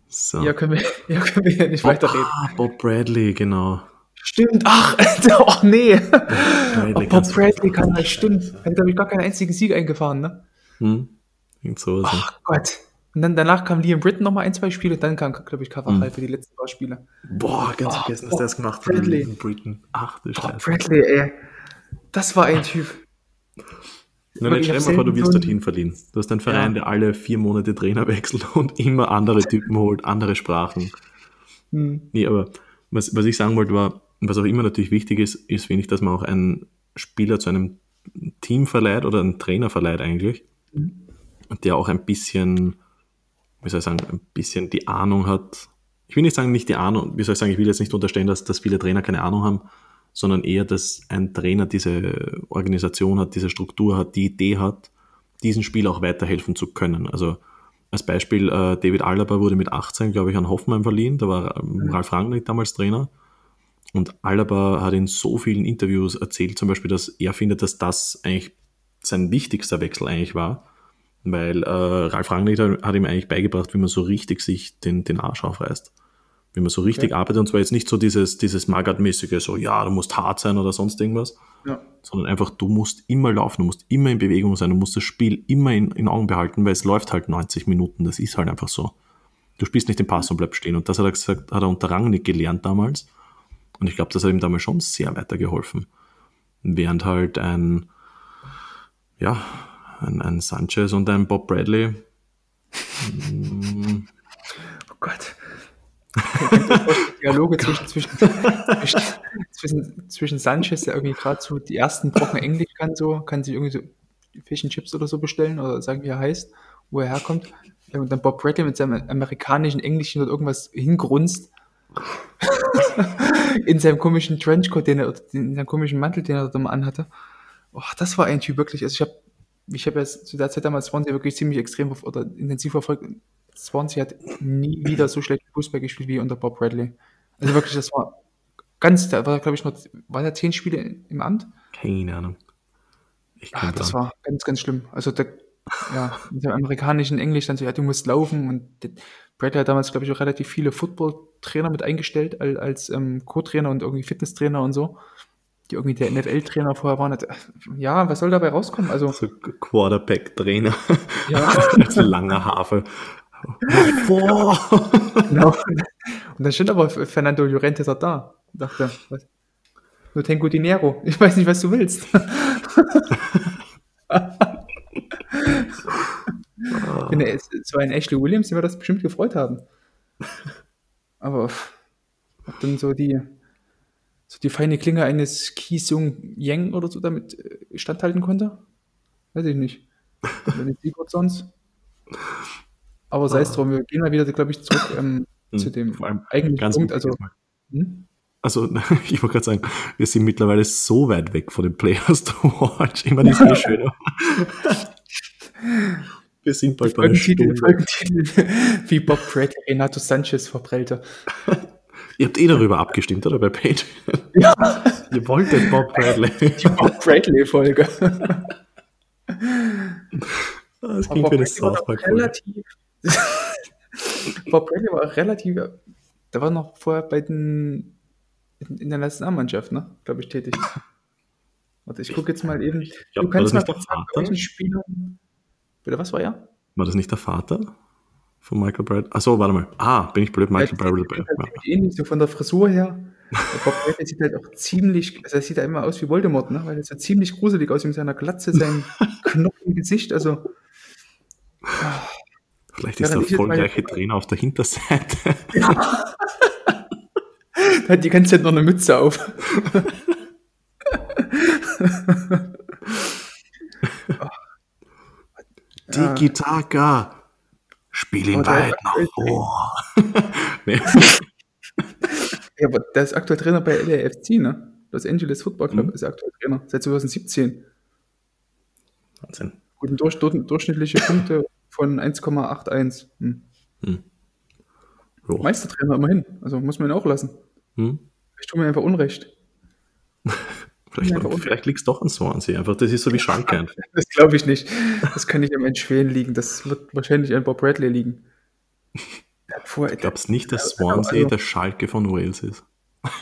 So. Ja, können wir, [laughs] ja, können wir ja nicht Bob, weiterreden. Ah, Bob Bradley, genau. Stimmt, ach, [laughs] oh nee. Bob Bradley, oh, Bob Bradley kann halt, stimmt. Er hat, glaube ich, gar keinen einzigen Sieg eingefahren, ne? Hm. So ach Gott. Und dann danach kam Liam Britton nochmal ein, zwei Spiele dann kam, glaube ich, Carvajal hm. für die letzten paar Spiele. Boah, ganz oh, vergessen, dass der es gemacht hat. Liam Britton. Ach du Scheiße. Bradley, ey. Das war ein Typ. Nein, jetzt stell mal vor, du wirst dorthin verliehen. Du hast einen Verein, ja. der alle vier Monate Trainer wechselt [laughs] und immer andere Typen holt, andere Sprachen. Hm. Nee, aber was, was ich sagen wollte, war, was auch immer natürlich wichtig ist, ist wenig, dass man auch einen Spieler zu einem Team verleiht oder einen Trainer verleiht eigentlich, mhm. der auch ein bisschen, wie soll ich sagen, ein bisschen die Ahnung hat. Ich will nicht sagen, nicht die Ahnung, wie soll ich sagen, ich will jetzt nicht unterstellen, dass, dass viele Trainer keine Ahnung haben, sondern eher, dass ein Trainer diese Organisation hat, diese Struktur hat, die Idee hat, diesen Spiel auch weiterhelfen zu können. Also als Beispiel, äh, David Alaba wurde mit 18, glaube ich, an Hoffenheim verliehen. Da war ähm, Ralf Rangnick damals Trainer. Und Alaba hat in so vielen Interviews erzählt, zum Beispiel, dass er findet, dass das eigentlich sein wichtigster Wechsel eigentlich war, weil äh, Ralf Rangnick hat ihm eigentlich beigebracht, wie man so richtig sich den, den Arsch aufreißt. Wie man so richtig okay. arbeitet und zwar jetzt nicht so dieses, dieses Magath-mäßige, so ja, du musst hart sein oder sonst irgendwas, ja. sondern einfach, du musst immer laufen, du musst immer in Bewegung sein, du musst das Spiel immer in, in Augen behalten, weil es läuft halt 90 Minuten, das ist halt einfach so. Du spielst nicht den Pass und bleibst stehen und das hat er gesagt, hat er unter Rangnick gelernt damals und ich glaube, das hat ihm damals schon sehr weitergeholfen. Während halt ein, ja, ein, ein Sanchez und ein Bob Bradley. [laughs] oh Gott. [laughs] Dialoge zwischen, zwischen, zwischen, zwischen Sanchez, der irgendwie gerade so die ersten Brocken Englisch kann, so, kann sich irgendwie so Fish and Chips oder so bestellen oder sagen, wie er heißt, wo er herkommt. Und dann Bob Bradley mit seinem amerikanischen Englischen oder irgendwas hingrunzt. [laughs] in seinem komischen Trenchcoat, den er, in seinem komischen Mantel, den er da mal anhatte. Oh, das war ein Typ wirklich. Also ich habe ich habe ja zu der Zeit damals Swansea wirklich ziemlich extrem oder intensiv verfolgt. Swansea hat nie wieder so schlecht Fußball gespielt wie unter Bob Bradley. Also wirklich, das war ganz, da war glaube ich noch, war da zehn Spiele im Amt? Keine Ahnung. Ah, das war ganz, ganz schlimm. Also der, ja, mit dem amerikanischen Englisch dann so, ja, du musst laufen und Bradley hat damals, glaube ich, auch relativ viele Football-Trainer mit eingestellt als, als ähm, Co-Trainer und irgendwie Fitnesstrainer und so, die irgendwie der NFL-Trainer vorher waren. Ja, was soll dabei rauskommen? Also, so Quarterback-Trainer. Ja. [laughs] als langer Hafe. Boah. genau. Und dann stand aber Fernando Llorente da. Ich dachte, was? Nur Tengo Dinero. Ich weiß nicht, was du willst. Wenn er, so ein Ashley Williams, den wir das bestimmt gefreut haben. Aber ob dann so die, so die feine Klinge eines Ki Sung Yang oder so damit äh, standhalten konnte? Weiß ich nicht. Wenn nicht Sigurd sonst. Aber sei es drum, wir gehen mal wieder, glaube ich, zurück ähm, [laughs] hm, zu dem eigentlichen Punkt. Also, hm? also [laughs] ich wollte gerade sagen, wir sind mittlerweile so weit weg von den Players to Watch. Ich meine, das ist eh schön. [laughs] Wir sind bald bei einer Stunde. Wie Bob Bradley Renato Sanchez verprellte. Ihr habt eh darüber abgestimmt, oder? Bei Patreon. Ja. Ihr wolltet Bob Bradley. Die Bob Bradley-Folge. Das klingt wie eine South Park-Folge. [laughs] Bob Bradley war relativ, der war noch vorher bei den, in, der Nationalmannschaft, ne? Glaube ich, tätig. Warte, ich gucke jetzt mal eben. Ich glaub, du kannst mal welchen Spielern Bitte, was war er? War das nicht der Vater von Michael Bradley? Achso, warte mal. Ah, bin ich blöd, Michael Bradley. Halt ja. ähnlich, so von der Frisur her. Der Bob Bradley sieht halt auch ziemlich, also er sieht ja immer aus wie Voldemort, ne? weil er sieht ziemlich gruselig aus mit seiner Glatze, seinem [laughs] Knochen im Gesicht, also. Vielleicht ist der erfolgreiche Trainer auf der Hinterseite. Ja. [laughs] da hat die ganze Zeit noch eine Mütze auf. [laughs] Tiki-Taka. Spiel ihn weit nach vor. [laughs] nee. ja, aber der ist aktuell Trainer bei LAFC, ne? Los Angeles Football Club mhm. ist aktuell Trainer, seit 2017. Wahnsinn. Guten durch, durchschnittliche Punkte von 1,81. Hm. Hm. Meistertrainer immerhin, also muss man ihn auch lassen. Hm. Ich tue mir einfach Unrecht. [laughs] Vielleicht, vielleicht liegt es doch an Swansea. Einfach, das ist so wie Schalke einfach. [laughs] Das glaube ich nicht. Das kann nicht am Schweden liegen. Das wird wahrscheinlich an Bob Bradley liegen. [laughs] Ich glaube es nicht, dass Swansea also, der Schalke von Wales ist.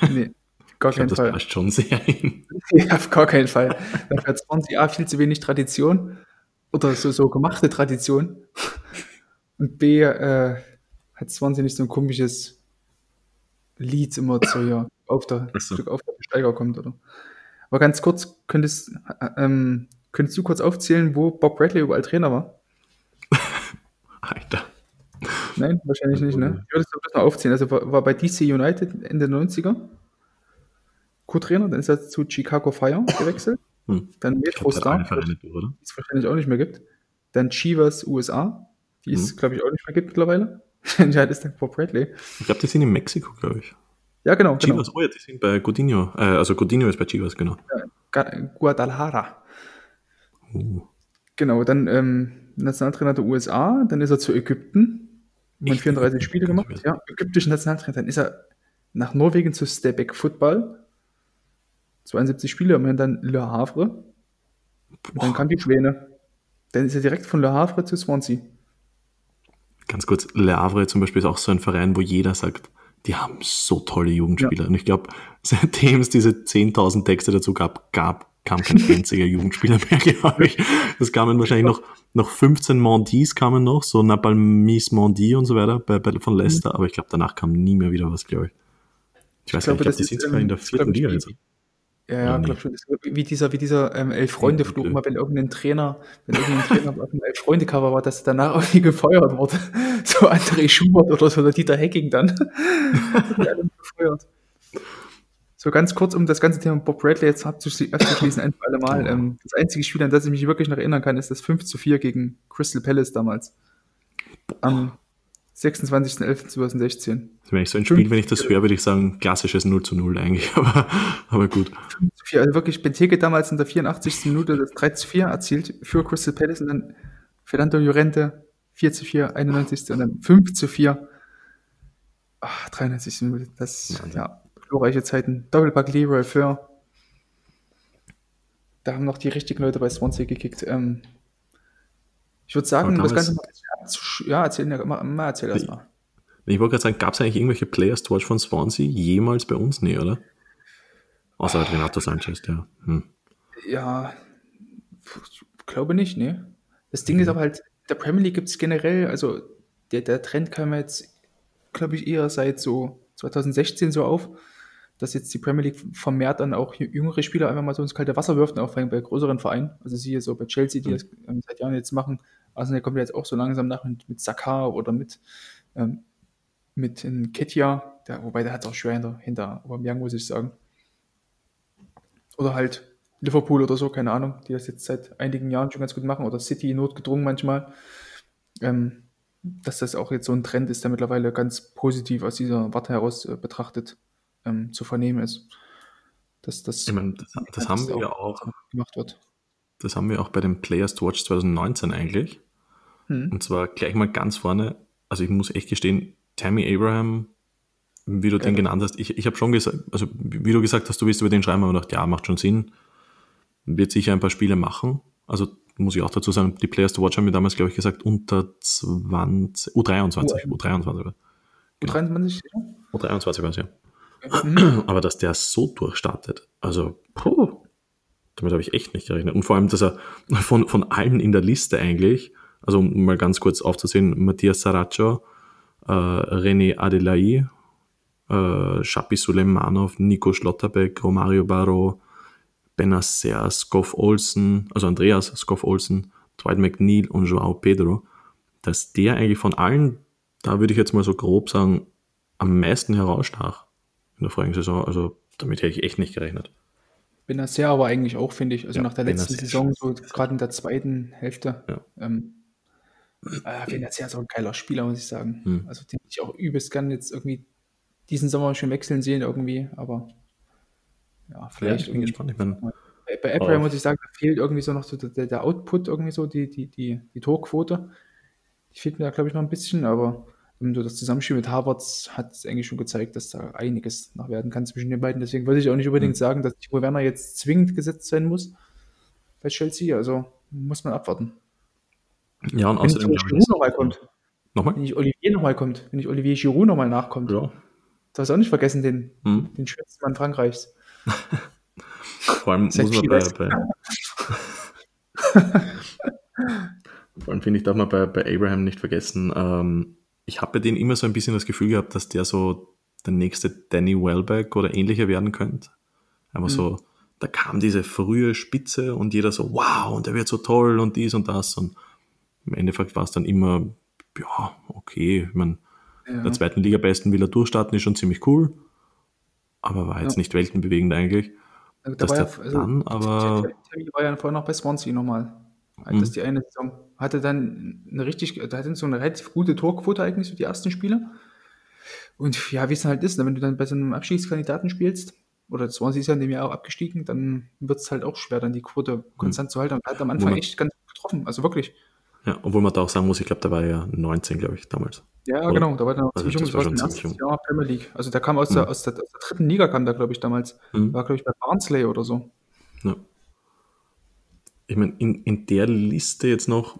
Nee, gar keinen glaub, Fall. Das passt schon sehr hin. Ja, auf gar keinen Fall. Dafür hat Swansea A viel zu wenig Tradition oder so, so gemachte Tradition. Und B äh, hat Swansea nicht so ein komisches Lied immer so ja, auf der, so. auf der Steiger kommt, oder? Aber ganz kurz, könntest, ähm, könntest du kurz aufzählen, wo Bob Bradley überall Trainer war? [laughs] Alter. Nein, wahrscheinlich nicht, ne? Ich würde es doch mal aufziehen. Also war, war bei DC United Ende 90er Co-Trainer, dann ist er zu Chicago Fire gewechselt. Hm. Dann Ich Metro glaub, der hat Star, alle Vereine durch, oder? die es wahrscheinlich auch nicht mehr gibt. Dann Chivas USA, die es, Mhm. glaube ich, auch nicht mehr gibt mittlerweile. [laughs] Entscheidend ist dann Bob Bradley. Ich glaube, die sind in Mexiko, glaube ich. Ja, genau. genau. Chivas, oh ja, die sind bei Godinho. Äh, also Godinho ist bei Chivas, genau. Ga- Guadalajara. Uh. Genau, dann ähm, Nationaltrainer der USA, dann ist er zu Ägypten, hat Echt? 34 Spiele gemacht, ja, ägyptischen Nationaltrainer, dann ist er nach Norwegen zu Stabæk Football, 72 Spiele, immerhin dann Le Havre, dann kam die Schwäne. Dann ist er direkt von Le Havre zu Swansea. Ganz kurz, Le Havre zum Beispiel ist auch so ein Verein, wo jeder sagt, die haben so tolle Jugendspieler. Und ich glaube, seitdem es diese 10.000 Texte dazu gab, gab kam kein [laughs] einziger Jugendspieler mehr, glaube ich. Es kamen wahrscheinlich noch, noch 15 Mondis kamen noch, so Napalmis Mondi und so weiter bei, bei, von Leicester, aber ich glaube, danach kam nie mehr wieder was, glaube ich. Ich weiß glaube, nicht, ich glaube, das die sind sogar in der vierten ich, Liga jetzt. Ja, ja, glaube schon. Wie dieser, wie dieser ähm, Elf-Freunde-Flug, Ja, immer wenn irgendein Trainer, wenn irgendein Trainer auf dem Elf-Freunde-Cover war, dass er danach irgendwie gefeuert wurde. [laughs] So André Schubert oder so, oder Dieter Hecking dann. [laughs] So ganz kurz, um das ganze Thema Bob Bradley jetzt abzuschli- abzuschließen, ein für alle Mal. Ähm, das einzige Spiel, an das ich mich wirklich noch erinnern kann, ist das 5 zu 4 gegen Crystal Palace damals. Am 26.11.2016. Das wäre so ein Spiel, wenn ich das höre, würde ich sagen, klassisches 0 zu 0 eigentlich, [laughs] aber, aber gut. 5 zu 4. Also wirklich, Benteke damals in der 84. Minute das 3 zu 4 erzielt für Crystal Palace und dann Fernando Llorente 4 zu 4, 91. und dann 5 zu 4. Ach, 93. Minute. Das, Wahnsinn. ja, glorreiche Zeiten. Doppelpack Leroy für. Da haben noch die richtigen Leute bei Swansea gekickt. Ähm, ich würde sagen, das Ganze mal abzusch- ja, erzähl, mal, mal erzähl erst mal. Ich wollte gerade sagen, gab es eigentlich irgendwelche Players to watch von Swansea jemals bei uns? Nee, oder? Außer halt Renato Sanchez, der. Hm. Ja, ich glaube nicht, ne? Das Ding ist aber halt, der Premier League gibt es generell, also der, der Trend kam jetzt, glaube ich, eher seit so 2016 so auf, dass jetzt die Premier League vermehrt dann auch jü- jüngere Spieler einfach mal so ins kalte Wasser wirft, auch vor allem bei größeren Vereinen. Also siehe so bei Chelsea, die Mhm. das ähm, seit Jahren jetzt machen. Arsenal kommt ja jetzt auch so langsam nach mit, mit Saka oder mit, ähm, mit in Ketia, der, wobei der hat auch schwer hinter, hinter Aubameyang, muss ich sagen. Oder halt Liverpool oder so, keine Ahnung, die das jetzt seit einigen Jahren schon ganz gut machen. Oder City notgedrungen manchmal. Ähm, dass das auch jetzt so ein Trend ist, der mittlerweile ganz positiv aus dieser Warte heraus äh, betrachtet ähm, zu vernehmen ist. Dass das, Ich meine, das, das haben wir ja auch, gemacht wird. das haben wir auch bei den Players to Watch 2019 eigentlich. Hm. Und zwar gleich mal ganz vorne. Also ich muss echt gestehen, Tammy Abraham, wie du den Ja. genannt hast, ich, ich habe schon gesagt, also wie du gesagt hast, du willst über den schreiben, aber ich gedacht, ja, macht schon Sinn. Wird sicher ein paar Spiele machen. Also muss ich auch dazu sagen, die Players to Watch haben mir damals, glaube ich, gesagt, unter 20, U23, U23, oder? Gut 23, U23 war es ja. Mhm. Aber dass der so durchstartet, also, puh, damit habe ich echt nicht gerechnet. Und vor allem, dass er von, von allen in der Liste eigentlich, also um mal ganz kurz aufzusehen, Matthias Saraccio, äh, René Adelai, äh, Shapi Suleimanov, Nico Schlotterbeck, Romario Barro, Benacer, Scoff Olsen, also Andreas Scoff Olsen, Dwight McNeil und Joao Pedro, dass der eigentlich von allen, da würde ich jetzt mal so grob sagen, am meisten herausstach in der vorigen Saison. Also damit hätte ich echt nicht gerechnet. Benacer aber eigentlich auch, finde ich. Also Ja, nach der letzten Benacer Saison, so gerade in der zweiten Hälfte. Ja. Ähm, äh, Benacer ist auch ein geiler Spieler, muss ich sagen. Hm. Also den ich auch übelst gern jetzt irgendwie diesen Sommer schon wechseln sehen irgendwie, aber ja, vielleicht ich bin gespannt. Ich meine, Bei, bei Abraham muss ich sagen, da fehlt irgendwie so noch so der, der Output, irgendwie so, die, die, die, die Torquote. Die fehlt mir da, glaube ich, noch ein bisschen, aber so das Zusammenspiel mit Harvards hat es eigentlich schon gezeigt, dass da einiges noch werden kann zwischen den beiden. Deswegen würde ich auch nicht unbedingt Mhm. sagen, dass Timo Werner jetzt zwingend gesetzt sein muss bei Chelsea. Also muss man abwarten. ja, und Wenn außerdem glaube Giroud ich, nochmal kommt, Nochmal? wenn nicht Olivier nochmal kommt, wenn nicht Olivier Giroud nochmal nachkommt, Ja. darfst du auch nicht vergessen, den, Hm. den schönsten Mann Frankreichs. [laughs] Vor allem muss man bei, bei [laughs] Vor allem finde ich, darf man bei, bei Abraham nicht vergessen, ähm, ich habe bei denen immer so ein bisschen das Gefühl gehabt, dass der so der nächste Danny Welbeck oder ähnlicher werden könnte. Einfach Mhm. so, da kam diese frühe Spitze und jeder so, wow, und der wird so toll und dies und das. Und im Endeffekt war es dann immer ja, okay. Ich meine, Ja. der zweiten Liga besten will er durchstarten, ist schon ziemlich cool. Aber war jetzt Ja. nicht weltenbewegend eigentlich. Also, Dass war ja, der also, dann aber- Terry war ja vorher noch bei Swansea nochmal. Halt Mhm. Das die eine Saison. Hatte dann eine richtig, da hatte so eine relativ gute Torquote eigentlich, so die ersten Spiele. Und ja, wie es halt ist, ne, wenn du dann bei so einem Abstiegskandidaten spielst, oder Swansea ist ja in dem Jahr auch abgestiegen, dann wird es halt auch schwer, dann die Quote konstant zu halten. Und hat am Anfang man- echt ganz gut getroffen. Also wirklich. Ja, obwohl man da auch sagen muss, ich glaube, da war er ja 19, glaube ich, damals. Ja, Oder? genau, da war er noch Also ziemlich jung, das war schon ziemlich jung. Jahr Premier League. Also der kam aus, Mhm. der, aus, der, aus der dritten Liga, kam der, glaube ich, damals. Mhm. War, glaube ich, bei Barnsley oder so. Ja. Ich meine, in, in der Liste jetzt noch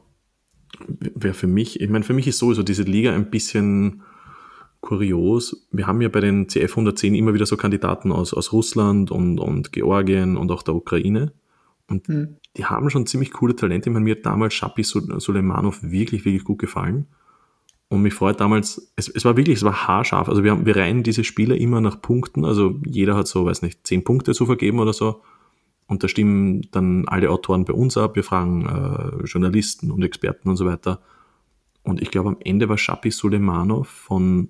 wäre für mich, ich meine, für mich ist sowieso diese Liga ein bisschen kurios. Wir haben ja bei den CF 110 immer wieder so Kandidaten aus, aus Russland und, und Georgien und auch der Ukraine. Und Hm. die haben schon ziemlich coole Talente. Ich meine, mir hat damals Shapi Sul- Suleimanov wirklich, wirklich gut gefallen. Und mich freut damals, es, es war wirklich, es war haarscharf. Also wir, haben, wir reihen diese Spieler immer nach Punkten. Also jeder hat so, weiß nicht, zehn Punkte zu vergeben oder so. Und da stimmen dann alle Autoren bei uns ab. Wir fragen äh, Journalisten und Experten und so weiter. Und ich glaube, am Ende war Shapi Suleimanov von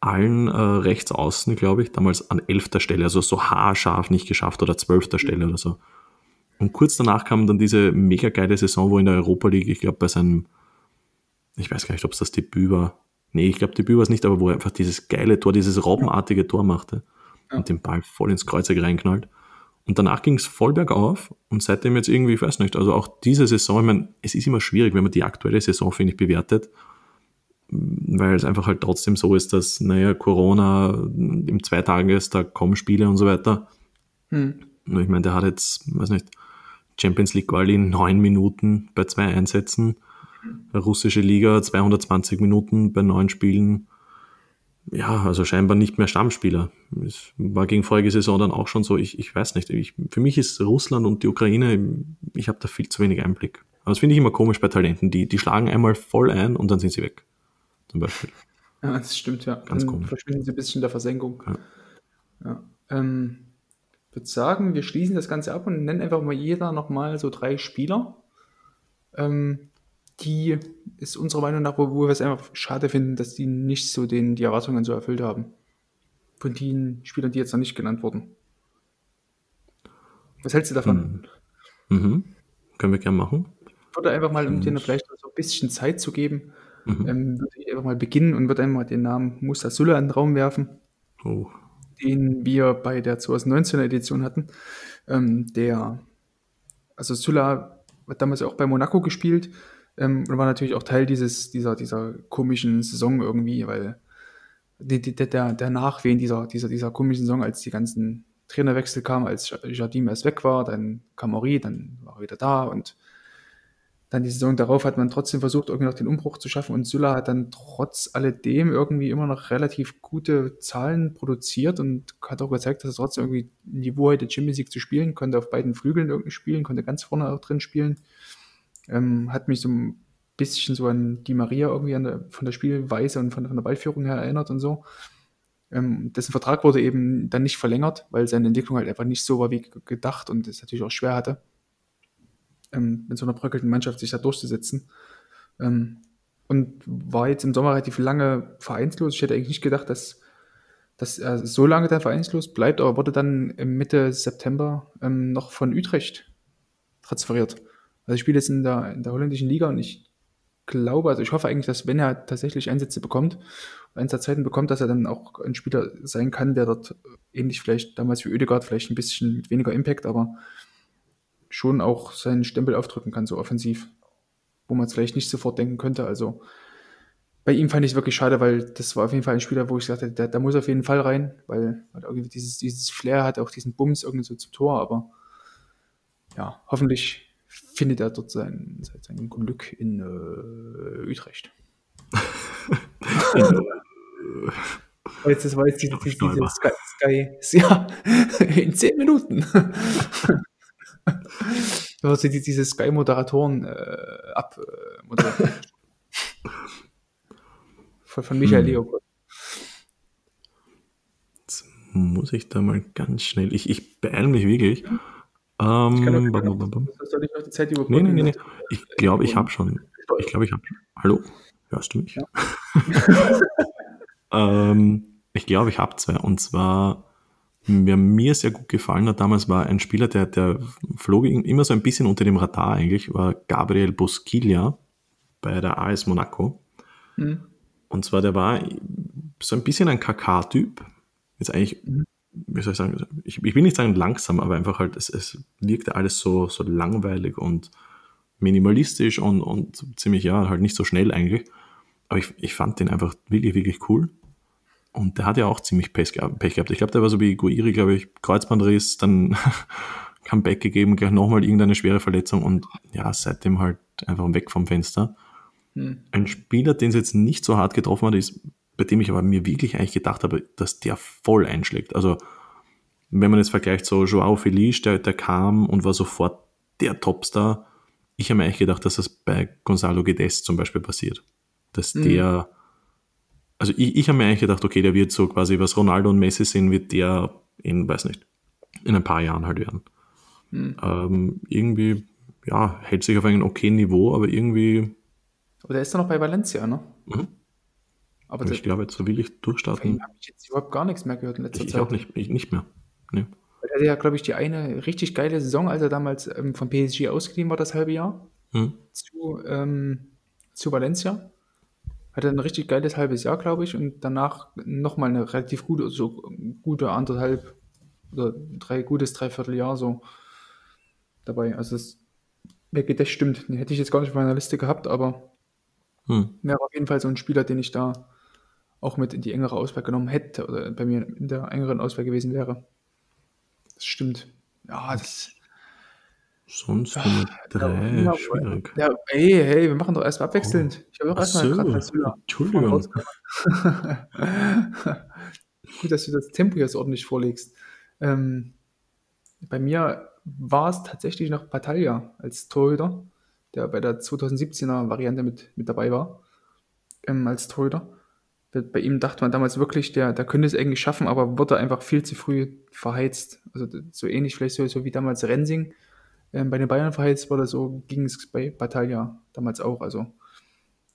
allen äh, rechts außen, glaube ich, damals an elfter Stelle, also so haarscharf nicht geschafft oder zwölfter Stelle oder so. Und kurz danach kam dann diese mega geile Saison, wo in der Europa League, ich glaube, bei seinem, ich weiß gar nicht, ob es das Debüt war. Nee, ich glaube, Debüt war es nicht, aber wo er einfach dieses geile Tor, dieses robbenartige Tor machte und den Ball voll ins Kreuzeck reinknallt. Und danach ging es voll bergauf und seitdem jetzt irgendwie, ich weiß nicht, also auch diese Saison, ich meine, es ist immer schwierig, wenn man die aktuelle Saison, finde ich, bewertet, weil es einfach halt trotzdem so ist, dass, naja, Corona im Zweitagestag kommen Spiele und so weiter. Hm. Ich meine, der hat jetzt, weiß nicht, Champions League Quali neun Minuten bei zwei Einsätzen, russische Liga 220 Minuten bei neun Spielen. Ja, also scheinbar nicht mehr Stammspieler. Es war gegen vorige Saison dann auch schon so, ich, ich weiß nicht, ich, für mich ist Russland und die Ukraine, ich habe da viel zu wenig Einblick. Aber das finde ich immer komisch bei Talenten, die, die schlagen einmal voll ein und dann sind sie weg. Zum Beispiel. Ja, das stimmt, ja. Ganz Dann komisch. verschwinden sie ein bisschen in der Versenkung. Ja. Ja. Ähm, ich würde sagen, wir schließen das Ganze ab und nennen einfach mal jeder nochmal so drei Spieler, ähm, die ist unserer Meinung nach, wo, wir es einfach schade finden, dass die nicht so den, die Erwartungen so erfüllt haben. Von den Spielern, die jetzt noch nicht genannt wurden. Was hältst du davon? Mhm. Können wir gerne machen. Ich würde einfach mal, um denen vielleicht so ein bisschen Zeit zu geben, Mhm. ähm, würde ich einfach mal beginnen und würde einmal den Namen Musa Sulla in den Raum werfen. Oh. den wir bei der 2019er Edition hatten. Ähm, der, also Sulla hat damals auch bei Monaco gespielt ähm, und war natürlich auch Teil dieses, dieser, dieser komischen Saison irgendwie, weil die, die, der, der Nachwehen dieser, dieser, dieser komischen Saison, als die ganzen Trainerwechsel kamen, als Jardim erst weg war, dann kam Henri, dann war er wieder da und dann die Saison darauf hat man trotzdem versucht, irgendwie noch den Umbruch zu schaffen und Sulla hat dann trotz alledem irgendwie immer noch relativ gute Zahlen produziert und hat auch gezeigt, dass er trotzdem irgendwie Niveau hatte, Champions League zu spielen, konnte auf beiden Flügeln irgendwie spielen, konnte ganz vorne auch drin spielen. Ähm, hat mich so ein bisschen so an Di Maria irgendwie der, von der Spielweise und von, von der Ballführung her erinnert und so. Ähm, dessen Vertrag wurde eben dann nicht verlängert, weil seine Entwicklung halt einfach nicht so war wie gedacht und es natürlich auch schwer hatte ähm, mit so einer bröckelnden Mannschaft sich da durchzusetzen. Ähm, und war jetzt im Sommer relativ lange vereinslos. Ich hätte eigentlich nicht gedacht, dass, dass er so lange dann vereinslos bleibt, aber wurde dann Mitte September ähm, noch von Utrecht transferiert. Also ich spiele jetzt in der, in der holländischen Liga und ich glaube, also ich hoffe eigentlich, dass wenn er tatsächlich Einsätze bekommt, Einsatzzeiten bekommt, dass er dann auch ein Spieler sein kann, der dort ähnlich vielleicht damals wie Oedegaard, vielleicht ein bisschen mit weniger Impact, aber schon auch seinen Stempel aufdrücken kann, so offensiv, wo man es vielleicht nicht sofort denken könnte. Also bei ihm fand ich es wirklich schade, weil das war auf jeden Fall ein Spieler, wo ich sagte, der, der muss auf jeden Fall rein, weil, weil irgendwie dieses, dieses Flair hat, auch diesen Bums irgendwie so zum Tor, aber ja, hoffentlich findet er dort sein, sein, Glück in äh, Utrecht. [laughs] Jetzt, das war jetzt diese Sky, Sky, ja, [laughs] in zehn Minuten. [laughs] Also die, diese Sky-Moderatoren äh, ab äh, von, von Michael Hm. Leopold. Jetzt muss ich da mal ganz schnell. Ich, ich beeile mich wirklich. Ähm, bam, bam, bam. Soll ich noch die Zeit überbrücken? nee, nee, nee. Ich glaube, ich habe schon. Ich glaube, ich habe. Hallo? Hörst du mich? Ja. [laughs] ähm, ich glaube, ich habe zwei. Und zwar, wer mir sehr gut gefallen hat damals, war ein Spieler, der, der flog immer so ein bisschen unter dem Radar eigentlich, war Gabriel Bosquilla bei der AS Monaco. Mhm. Und zwar, der war so ein bisschen ein KK-Typ. Jetzt eigentlich, mhm. Wie soll ich sagen, ich, ich, will nicht sagen langsam, aber einfach halt, es, es wirkte alles so, so langweilig und minimalistisch und, und ziemlich, ja, halt nicht so schnell eigentlich. Aber ich, ich fand den einfach wirklich, wirklich cool. Und der hat ja auch ziemlich Pech, gehabt. Ich glaube, der war so wie Guiri, glaube ich, Kreuzbandriss, dann [laughs] Comeback gegeben, gleich nochmal irgendeine schwere Verletzung und ja, seitdem halt einfach weg vom Fenster. Hm. Ein Spieler, den es jetzt nicht so hart getroffen hat, ist, bei dem ich aber mir wirklich eigentlich gedacht habe, dass der voll einschlägt. Also, wenn man jetzt vergleicht, so Joao Felice, der, der kam und war sofort der Topstar. Ich habe mir eigentlich gedacht, dass das bei Gonzalo Guedes zum Beispiel passiert. Dass hm. der, also ich, ich habe mir eigentlich gedacht, okay, der wird so quasi, was Ronaldo und Messi sind, wird der in, weiß nicht, in ein paar Jahren halt werden. Hm. Ähm, irgendwie, ja, hält sich auf einem okay Niveau, aber irgendwie aber der ist doch noch bei Valencia, ne? Mhm. Aber ich glaube, jetzt will ich durchstarten. habe ich jetzt überhaupt gar nichts mehr gehört in letzter ich, Zeit. Ich auch nicht, ich nicht mehr. Nee. Er hatte ja, glaube ich, die eine richtig geile Saison, als er damals ähm, von PSG ausgeliehen war, das halbe Jahr, mhm. zu, ähm, zu Valencia. Hatte ein richtig geiles halbes Jahr, glaube ich, und danach nochmal eine relativ gute, so gute anderthalb oder drei gutes Dreivierteljahr so dabei. Also das, das stimmt. Den hätte ich jetzt gar nicht auf meiner Liste gehabt, aber hm. Wäre auf jeden Fall so ein Spieler, den ich da auch mit in die engere Auswahl genommen hätte oder bei mir in der engeren Auswahl gewesen wäre. Das stimmt. Ja, das. Sonst Nummer drei, ja, schwierig. Ja, hey, hey, wir machen doch erstmal abwechselnd. Oh. Ich habe auch erstmal so, gerade Entschuldigung. [laughs] Gut, dass du das Tempo jetzt ordentlich vorlegst. Ähm, bei mir war es tatsächlich noch Battaglia als Torhüter der bei der 2017er Variante mit, mit dabei war, ähm, als Torhüter. Bei ihm dachte man damals wirklich, der, der könnte es eigentlich schaffen, aber wurde einfach viel zu früh verheizt. Also so ähnlich vielleicht so, so wie damals Rensing ähm, bei den Bayern verheizt wurde, so ging es bei Battaglia damals auch. Also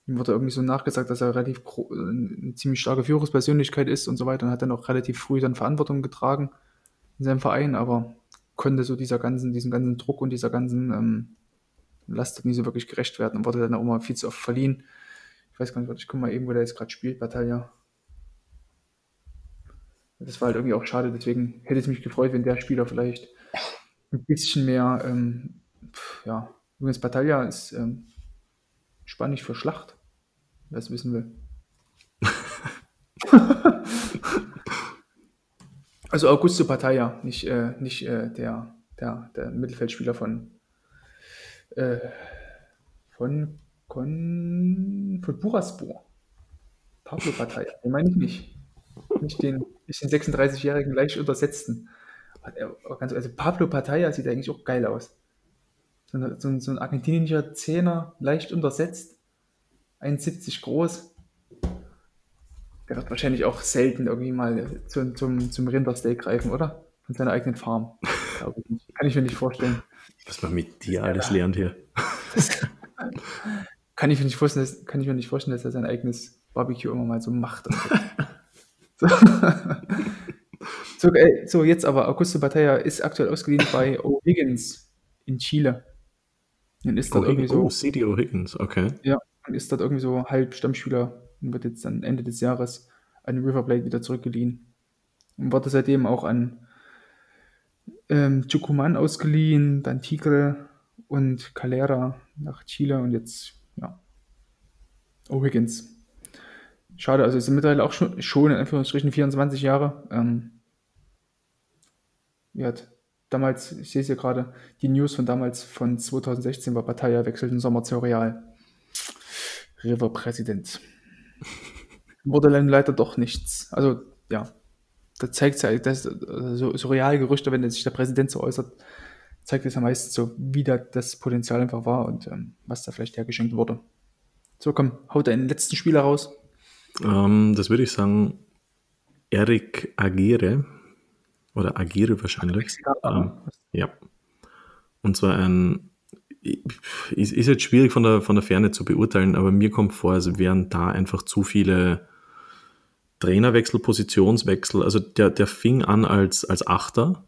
ihm wurde irgendwie so nachgesagt, dass er relativ eine ziemlich starke Führungspersönlichkeit ist und so weiter und hat dann auch relativ früh dann Verantwortung getragen in seinem Verein, aber konnte so dieser ganzen, diesem ganzen Druck und dieser ganzen ähm, Last nie so wirklich gerecht werden und wurde dann auch mal viel zu oft verliehen. Ich weiß gar nicht, ich gucke mal eben, wo der jetzt gerade spielt, Battaglia. Das war halt irgendwie auch schade, deswegen hätte es mich gefreut, wenn der Spieler vielleicht ein bisschen mehr, ähm, ja, übrigens Battaglia ist ähm, spannend für Schlacht, wer es wissen will. [laughs] also Augusto Battaglia, nicht, äh, nicht äh, der, der, der Mittelfeldspieler von äh, von, von, von Buraspor. Pablo Partei, den meine ich nicht. Nicht den, nicht den 36-jährigen leicht untersetzten. Also Pablo Pataya sieht eigentlich auch geil aus. So, ein, so ein argentinischer Zehner, leicht untersetzt, 1,70 groß. Der wird wahrscheinlich auch selten irgendwie mal zum, zum, zum Rindersteak greifen, oder? Von seiner eigenen Farm. [laughs] Kann ich mir nicht vorstellen. Was man mit dir alles lernt hier. [laughs] kann, ich mir nicht vorstellen, dass, kann ich mir nicht vorstellen, dass er sein eigenes Barbecue immer mal so macht. [laughs] so. so, äh, so, jetzt aber, Augusto Batalla ist aktuell ausgeliehen bei [laughs] O'Higgins in Chile. Und ist dort irgendwie so. Oh, CD O'Higgins, okay. Ja, und ist dort irgendwie so halb Stammspieler und wird jetzt dann Ende des Jahres an River Plate wieder zurückgeliehen. Und wurde seitdem auch an ähm, Tucumán ausgeliehen, dann Tigre und Calera nach Chile und jetzt, ja, O'Higgins. Schade, also ist mittlerweile auch schon, schon in Anführungsstrichen 24 Jahre. Ähm, ja, damals, ich sehe es ja gerade, die News von damals, von 2016 war Battaglia wechselt im Sommer zu Real. River Präsident. [laughs] Wurde dann leider doch nichts. Also, ja, da zeigt es ja, dass so, so Realgerüchte, wenn sich der Präsident so äußert, zeigt es ja meistens so, wie da das Potenzial einfach war und ähm, was da vielleicht hergeschenkt wurde. So, komm, haut deinen letzten Spieler raus. Ähm, das würde ich sagen, Eric Agire oder Agire wahrscheinlich. Ähm, ja. Und zwar ein ist, ist jetzt schwierig von der, von der Ferne zu beurteilen, aber mir kommt vor, es wären da einfach zu viele Trainerwechsel, Positionswechsel. Also der, der fing an als, als Achter,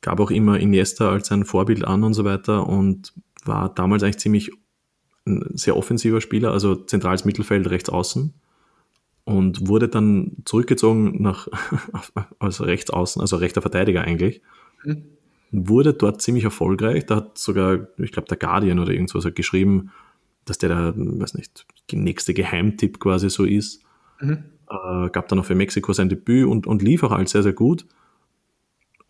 gab auch immer Iniesta als sein Vorbild an und so weiter und war damals eigentlich ziemlich ein sehr offensiver Spieler, also zentrales Mittelfeld, rechts außen und wurde dann zurückgezogen nach, [laughs] als rechts außen, also rechter Verteidiger eigentlich. Mhm. Wurde dort ziemlich erfolgreich. Da hat sogar, ich glaube, der Guardian oder irgendwas hat geschrieben, dass der da, weiß nicht, nächste Geheimtipp quasi so ist. Mhm. Äh, gab dann auch für Mexiko sein Debüt und, und lief auch alles sehr, sehr gut.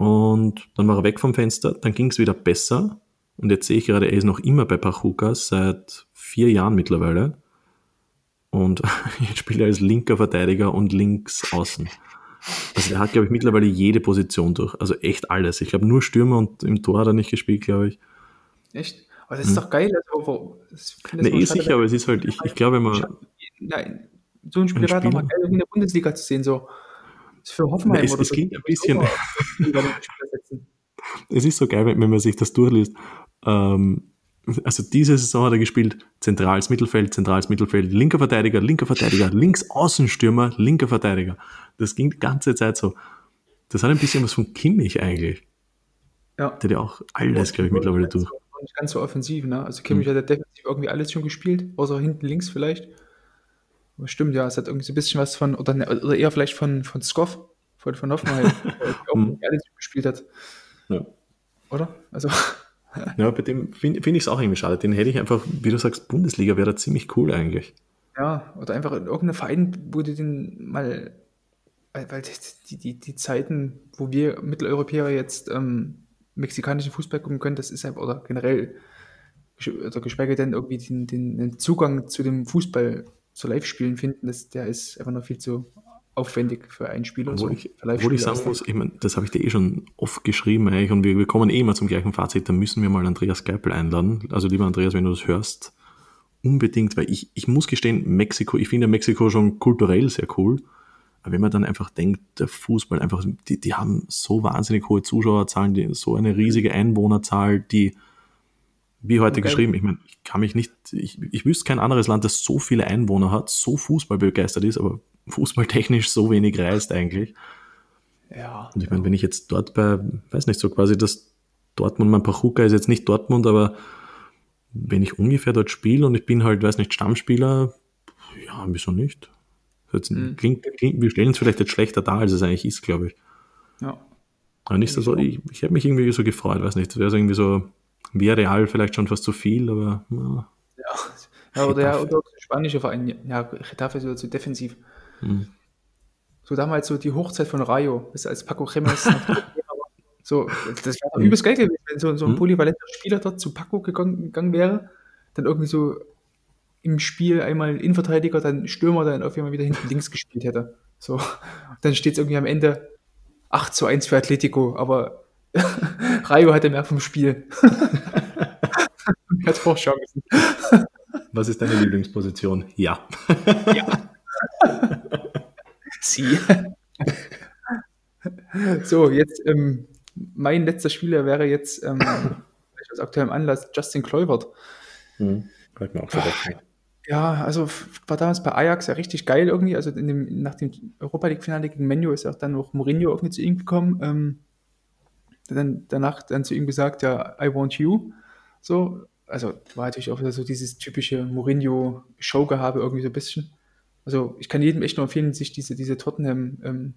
Und dann war er weg vom Fenster, dann ging es wieder besser. Und jetzt sehe ich gerade, er ist noch immer bei Pachucas seit vier Jahren mittlerweile. Und [laughs] jetzt spielt er als linker Verteidiger und links außen. Also er hat, glaube ich, mittlerweile jede Position durch. Also echt alles. Ich glaube, nur Stürmer und im Tor hat er nicht gespielt, glaube ich. Echt? Aber das ist hm. doch geil. Also, nee, eh sicher, aber es ist halt, ich, ich glaube, man. Nein, so ein Spiel wäre doch mal geil, in der Bundesliga zu sehen. So. Das für Hoffenheim es, oder es. Klingt ein bisschen. [laughs] es ist so geil, wenn man sich das durchliest. Ähm, also diese Saison hat er gespielt, zentrales Mittelfeld, zentrales Mittelfeld, linker Verteidiger, linker Verteidiger, links Außenstürmer, linker Verteidiger. Das ging die ganze Zeit so. Das hat ein bisschen was von Kimmich eigentlich. Ja. Der hat ja auch alles, glaube ich, mittlerweile durch. Nicht ganz so offensiv, ne? Also Kimmich mhm. hat ja definitiv irgendwie alles schon gespielt, außer hinten links vielleicht. Stimmt, ja, es hat irgendwie so ein bisschen was von, oder, ne, oder eher vielleicht von, von Skoff, von, von Hoffenheim, [laughs] der auch alles gespielt hat. Ja. Oder? Also. [laughs] Ja, bei dem finde find ich es auch irgendwie schade. Den hätte ich einfach, wie du sagst, Bundesliga wäre ziemlich cool eigentlich. Ja, oder einfach in irgendeinem Verein, wo du den mal, weil, weil die, die, die Zeiten, wo wir Mitteleuropäer jetzt ähm, mexikanischen Fußball gucken können, das ist einfach, oder generell, oder geschweige denn irgendwie den, den Zugang zu dem Fußball, zu Live-Spielen finden, das, der ist einfach noch viel zu aufwendig für ein Spiel. Wo, so. ich, wo ich sagen muss, ich mein, das habe ich dir eh schon oft geschrieben eigentlich und wir, wir kommen eh immer zum gleichen Fazit, da müssen wir mal Andreas Geipel einladen. Also lieber Andreas, wenn du das hörst, unbedingt, weil ich, ich muss gestehen, Mexiko, ich finde Mexiko schon kulturell sehr cool. Aber wenn man dann einfach denkt, der Fußball einfach, die, die haben so wahnsinnig hohe Zuschauerzahlen, die, so eine riesige Einwohnerzahl, die, wie heute okay. geschrieben, ich meine, ich kann mich nicht, ich, ich wüsste kein anderes Land, das so viele Einwohner hat, so fußballbegeistert ist, aber [laughs] fußballtechnisch so wenig reist eigentlich. Ja. Und ich meine, wenn ich jetzt dort bei, weiß nicht, so quasi das Dortmund, mein Pachuca ist jetzt nicht Dortmund, aber wenn ich ungefähr dort spiele und ich bin halt, weiß nicht, Stammspieler, ja, wieso nicht? Jetzt, mhm. klingt, klingt, wir stellen es vielleicht jetzt schlechter dar, als es eigentlich ist, glaube ich. Ja. Aber nicht so, ich, ich habe mich irgendwie so gefreut, weiß nicht, das wäre so irgendwie so, wäre real vielleicht schon fast zu viel, aber ja. Ja, oder, ja, oder spanische Verein, ja, Getafe ist so zu defensiv. Mhm. So damals so die Hochzeit von Rayo, bis als Paco Gemes [laughs] so, das wäre mhm. übelst geil gewesen, wenn so, so ein mhm. polyvalenter Spieler dort zu Paco gegangen, gegangen wäre, dann irgendwie so im Spiel einmal Innenverteidiger, dann Stürmer, dann auf einmal wieder hinten links gespielt hätte. So, dann steht es irgendwie am Ende 8 zu 1 für Atletico, aber [laughs] Rayo hatte mehr vom Spiel. [laughs] Hat Chancen. Was ist deine Lieblingsposition? Ja. ja. [laughs] Sie. so, jetzt ähm, mein letzter Spieler wäre jetzt ähm, aus aktuellem Anlass Justin Kluivert. Hm, mir auch so ja, also war damals bei Ajax ja richtig geil irgendwie. Also dem, nach dem Europa League-Finale gegen Menu ist auch dann noch Mourinho irgendwie zu ihm gekommen. Ähm, dann danach dann zu ihm gesagt, ja, I want you. So, also war natürlich auch so dieses typische Mourinho-Showgehabe irgendwie so ein bisschen. Also ich kann jedem echt nur empfehlen, sich diese, diese Tottenham ähm,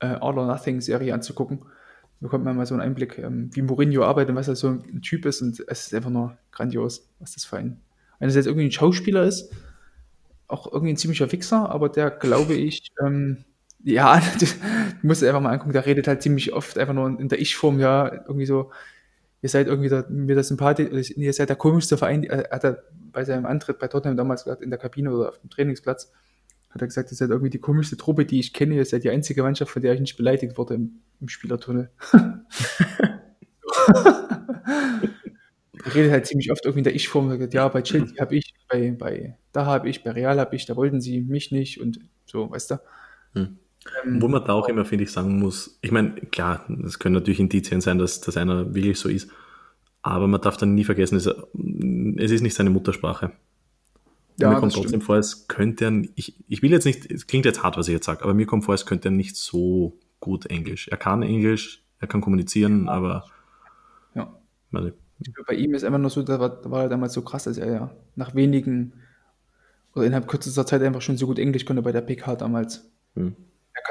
äh, All or Nothing Serie anzugucken. Da bekommt man mal so einen Einblick, ähm, wie Mourinho arbeitet und was er so ein Typ ist. Und es ist einfach nur grandios, was das für ein. Jetzt irgendwie ein Schauspieler ist, auch irgendwie ein ziemlicher Wichser, aber der glaube ich, ähm, ja, [laughs] du, musst einfach mal angucken, der redet halt ziemlich oft einfach nur in der Ich-Form, ja, irgendwie so, ihr seid irgendwie der, mir das sympathisch, ihr seid der komischste Verein, äh, hat er bei seinem Antritt bei Tottenham damals gesagt, in der Kabine oder auf dem Trainingsplatz, hat er gesagt, ihr seid irgendwie die komischste Truppe, die ich kenne, ihr seid die einzige Mannschaft, von der ich nicht beleidigt wurde im, im Spielertunnel. er [laughs] redet halt ziemlich oft irgendwie in der Ich-Form, sagt, ja, bei Chelsea habe ich, bei, bei da habe ich, bei Real habe ich, da wollten sie mich nicht und so, weißt du. Hm. Ähm, Wo man da auch immer, finde ich, sagen muss, ich meine, klar, es können natürlich Indizien sein, dass, dass einer wirklich so ist, Aber man darf dann nie vergessen, es, es ist nicht seine Muttersprache. Ja, mir kommt trotzdem stimmt. vor, es könnte er, ich, ich will jetzt nicht, es klingt jetzt hart, was ich jetzt sage, aber mir kommt vor, es könnte er nicht so gut Englisch. Er kann Englisch, er kann kommunizieren, ja. aber ja. Meine, bei ihm ist einfach nur so, da war, da war er damals so krass, dass er ja nach wenigen oder innerhalb kürzester Zeit einfach schon so gut Englisch konnte bei der PK damals. Hm.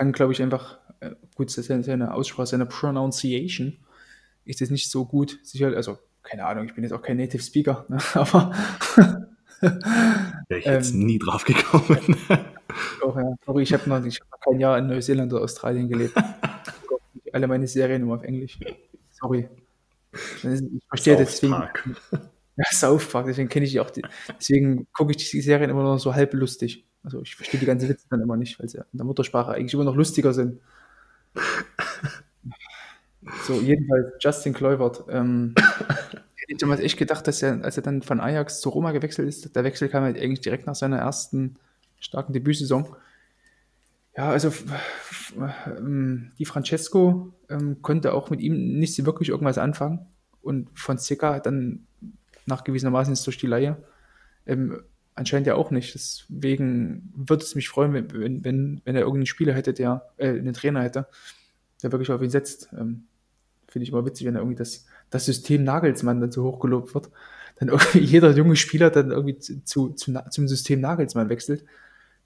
Kann, glaube ich, einfach, äh, gut, seine, seine Aussprache, seine Pronunciation ist jetzt nicht so gut. Sicher, also, keine Ahnung, ich bin jetzt auch kein Native Speaker, ne, [laughs] aber. Wäre ich jetzt ähm, nie drauf gekommen. [laughs] Auch, ja. Aber ich habe noch, hab noch kein Jahr in Neuseeland oder Australien gelebt. [laughs] Alle meine Serien immer auf Englisch. Sorry. Ich verstehe deswegen. Ja, South Park, deswegen kenne ich die auch. Die, deswegen gucke ich die Serien immer noch so halb lustig. Also ich verstehe die ganzen Witze dann immer nicht, weil sie in der Muttersprache eigentlich immer noch lustiger sind. [laughs] So, jedenfalls Justin Kluivert. Ähm, [laughs] hätte ich damals echt gedacht, dass er, als er dann von Ajax zu Roma gewechselt ist, der Wechsel kam halt eigentlich direkt nach seiner ersten starken Debütsaison. Ja, also ähm, die Francesco ähm, konnte auch mit ihm nicht wirklich irgendwas anfangen. Und von Fonseca dann nachgewiesenermaßen ist durch die Laie ähm, anscheinend ja auch nicht. Deswegen würde es mich freuen, wenn, wenn, wenn er irgendeinen Spieler hätte, der, äh, einen Trainer hätte, der wirklich auf ihn setzt. Ähm, Finde ich immer witzig, wenn er irgendwie das, das System Nagelsmann dann so hochgelobt wird. Dann irgendwie [laughs] jeder junge Spieler dann irgendwie zu, zu, zum System Nagelsmann wechselt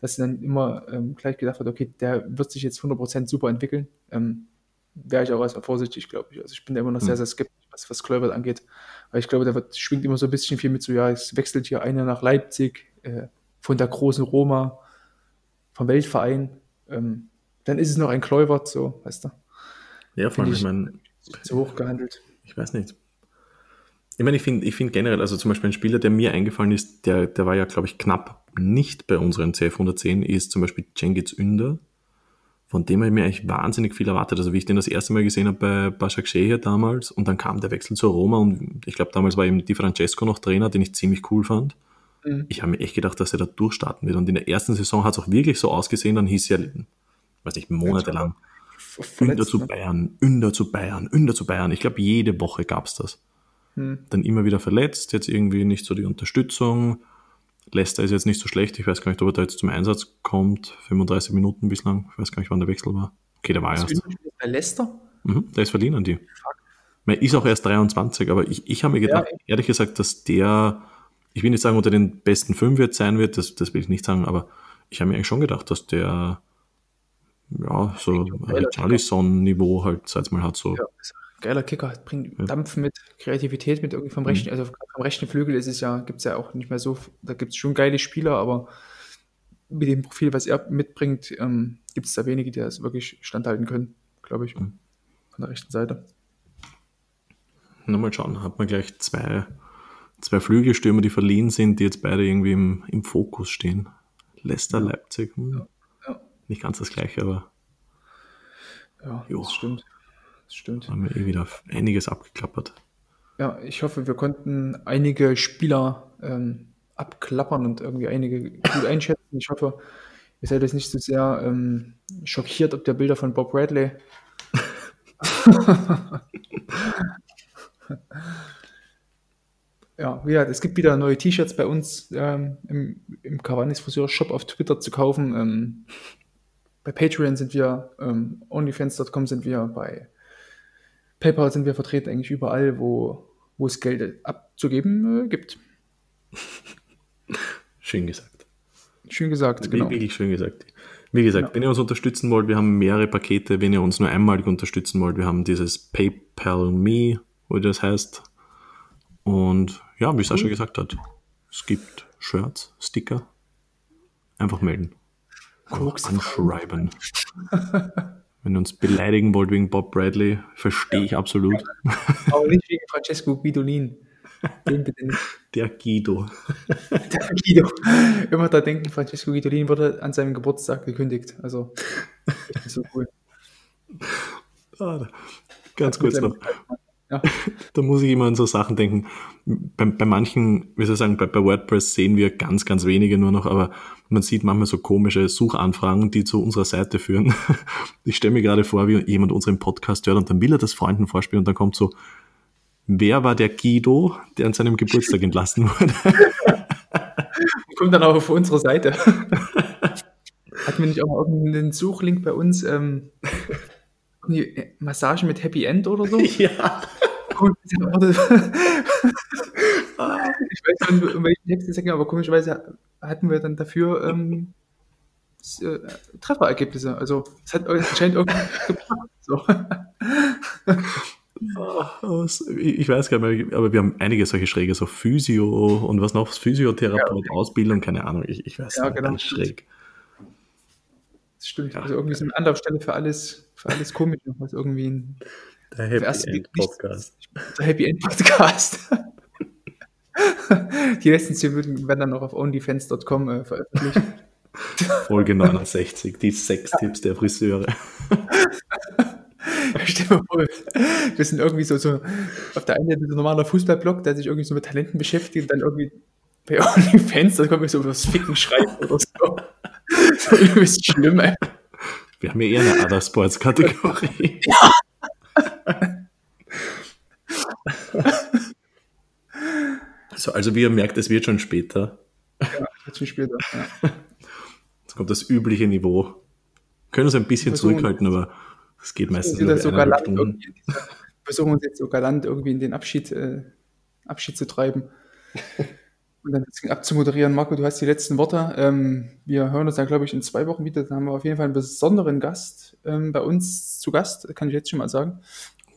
dass dann immer ähm, gleich gedacht wird, okay, der wird sich jetzt 100% super entwickeln. Ähm, Wäre ich auch erstmal vorsichtig, glaube ich. Also ich bin da immer noch sehr, sehr skeptisch, was, was Kluivert angeht. Weil ich glaube, der wird, schwingt immer so ein bisschen viel mit so, ja, es wechselt hier einer nach Leipzig, äh, von der großen Roma, vom Weltverein. Ähm, dann ist es noch ein Kluivert, so, weißt du. Ja, vor allem, ich, ich meine. Zu hoch gehandelt. Ich weiß nicht. Ich meine, ich finde ich find generell, also zum Beispiel ein Spieler, der mir eingefallen ist, der, der war ja, glaube ich, knapp nicht bei unseren CF 110, ist zum Beispiel Cengiz Ünder. Von dem habe ich mir eigentlich wahnsinnig viel erwartet. Also wie ich den das erste Mal gesehen habe bei Başakşehir damals und dann kam der Wechsel zu Roma und ich glaube damals war eben Di Francesco noch Trainer, den ich ziemlich cool fand. Mhm. Ich habe mir echt gedacht, dass er da durchstarten wird und in der ersten Saison hat es auch wirklich so ausgesehen, dann hieß ja, weiß nicht, monatelang, Ünder zu ne? Bayern, Ünder zu Bayern, Ünder zu Bayern. Ich glaube, jede Woche gab es das. Mhm. Dann immer wieder verletzt, jetzt irgendwie nicht so die Unterstützung Leicester ist jetzt nicht so schlecht. Ich weiß gar nicht, ob er da jetzt zum Einsatz kommt. 35 Minuten bislang. Ich weiß gar nicht, wann der Wechsel war. Okay, der war erst. Bei Leicester? Mhm, der ist verliehen an die. Man ist auch erst 23, aber ich, ich habe mir gedacht, ja, ehrlich gesagt, dass der, ich will nicht sagen, unter den besten fünf jetzt sein wird, das, das will ich nicht sagen, aber ich habe mir eigentlich schon gedacht, dass der, ja, so Charlison-Niveau halt, seit mal hat, so. Ja, geiler Kicker, bringt ja. Dampf mit, Kreativität mit irgendwie vom mhm. rechten, also vom rechten Flügel ist es ja, gibt es ja auch nicht mehr so, da gibt es schon geile Spieler, aber mit dem Profil, was er mitbringt, ähm, gibt es da wenige, die das wirklich standhalten können, glaube ich, mhm. von der rechten Seite. Na, mal schauen, hat man gleich zwei, zwei Flügelstürmer, die verliehen sind, die jetzt beide irgendwie im, im Fokus stehen. Leicester, ja. Leipzig, hm. ja. Ja. nicht ganz das gleiche, aber. Ja, jo. das stimmt das stimmt. Haben wir eh wieder einiges abgeklappert. Ja, ich hoffe, wir konnten einige Spieler ähm, abklappern und irgendwie einige gut [laughs] einschätzen. Ich hoffe, ihr seid jetzt nicht so sehr ähm, schockiert ob der Bilder von Bob Bradley. [laughs] ja, ja, es gibt wieder neue T-Shirts bei uns ähm, im, im Cavanis Friseur Shop auf Twitter zu kaufen. Ähm, bei Patreon sind wir, ähm, OnlyFans.com sind wir, bei PayPal sind wir vertreten eigentlich überall, wo, wo es Geld abzugeben äh, gibt. [laughs] Schön gesagt. Schön gesagt, genau. Wirklich schön gesagt. Wie gesagt, ja. wenn ihr uns unterstützen wollt, wir haben mehrere Pakete. Wenn ihr uns nur einmalig unterstützen wollt, wir haben dieses PayPal Me, wo das heißt. Und ja, wie Sascha gesagt hat, es gibt Shirts, Sticker. Einfach melden. Einfach anschreiben. [laughs] Wenn ihr uns beleidigen wollt wegen Bob Bradley, verstehe ja. ich absolut. [laughs] Aber nicht wegen Francesco Guidolin. Den bitte nicht. Der Guido. [laughs] Der Guido. Immer da denken, Francesco Guidolin wurde an seinem Geburtstag gekündigt. Also, echt so cool. Ah, ganz kurz noch. Ja. [laughs] Da muss ich immer an so Sachen denken. Bei, bei manchen, wie soll ich sagen, bei, bei, WordPress sehen wir ganz, ganz wenige nur noch, aber man sieht manchmal so komische Suchanfragen, die zu unserer Seite führen. [laughs] Ich stelle mir gerade vor, wie jemand unseren Podcast hört und dann will er das Freunden vorspielen und dann kommt so wer war der Guido, der an seinem Geburtstag entlassen [laughs] wurde? Kommt dann auch auf unsere Seite. Hatten wir nicht auch mal irgendeinen Suchlink bei uns? Ähm, Massage mit Happy End oder so? [laughs] Ja. [laughs] ich weiß nicht, um welchen Text es ging, aber komischerweise hatten wir dann dafür ähm, äh, Trefferergebnisse. Also es hat anscheinend irgendwie [laughs] gepackt. So. Ich weiß gar nicht mehr, aber wir haben einige solche Schräge, so Physio und was noch, Physiotherapeut, ja. Ausbildung, keine Ahnung, ich, ich weiß ja, nicht, genau. ganz schräg. Das stimmt, also irgendwie so eine Anlaufstelle für alles, für alles komisch, was irgendwie ein der Happy End Podcast. Der Happy End Podcast. [laughs] Die letzten zehn Minuten werden dann noch auf onlyfans.com äh, veröffentlicht. [laughs] Folge 69, die Sextipps der Friseure. Stell dir mal vor, wir sind irgendwie so, so auf der einen Seite ein normaler Fußballblog, der sich irgendwie so mit Talenten beschäftigt und dann irgendwie bei [laughs] OnlyFans, da kommen wir so über das Ficken schreiben oder so. so übelst schlimm, ey. Wir haben ja eher eine Other Sports Kategorie. [laughs] Ja. so, also wie ihr merkt, es wird schon später. Ja, wird schon später, ja. Jetzt kommt das übliche Niveau. Wir können uns ein bisschen zurückhalten, aber es geht meistens wieder so galant versuchen uns jetzt so galant irgendwie in den Abschied, äh, Abschied zu treiben. [laughs] Und dann abzumoderieren. Marco, du hast die letzten Worte. Ähm, wir hören uns dann, glaube ich, in zwei Wochen wieder. Da haben wir auf jeden Fall einen besonderen Gast ähm, bei uns zu Gast, kann ich jetzt schon mal sagen.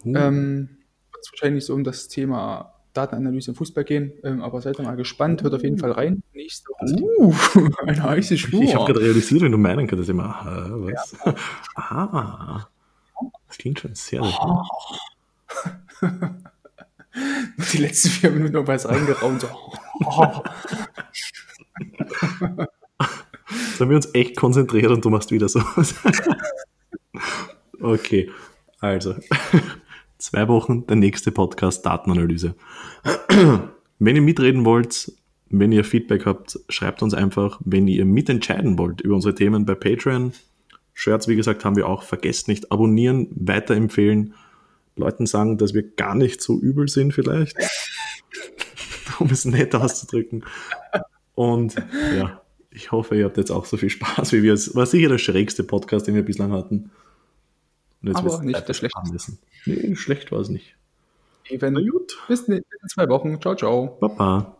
Uh. Ähm, wird es wahrscheinlich so um das Thema Datenanalyse im Fußball gehen, ähm, aber seid mal gespannt, hört auf jeden Fall rein. Nächste Woche. Uh, [laughs] eine heiße Spur. Ich habe gerade realisiert, wenn du meinen könntest, immer, aha, was? Ja. [laughs] Ah, das klingt schon sehr, sehr gut. [laughs] Die letzten vier Minuten noch was reingeraumt. So. [laughs] Jetzt haben wir uns echt konzentriert und du machst wieder sowas. okay, also [laughs] zwei Wochen der nächste Podcast Datenanalyse. Wenn ihr mitreden wollt, wenn ihr Feedback habt, schreibt uns einfach. Wenn ihr mitentscheiden wollt über unsere Themen bei Patreon, Shirts, wie gesagt, haben wir auch. Vergesst nicht abonnieren, weiterempfehlen, Leuten sagen, dass wir gar nicht so übel sind vielleicht, [laughs] um es nett auszudrücken. Und ja, ich hoffe, ihr habt jetzt auch so viel Spaß wie wir. Es war sicher der schrägste Podcast, den wir bislang hatten. Und jetzt Aber nicht der schlechteste. Nee, schlecht war es nicht. Eben. Na gut. Bis in zwei Wochen. Ciao, ciao. Baba.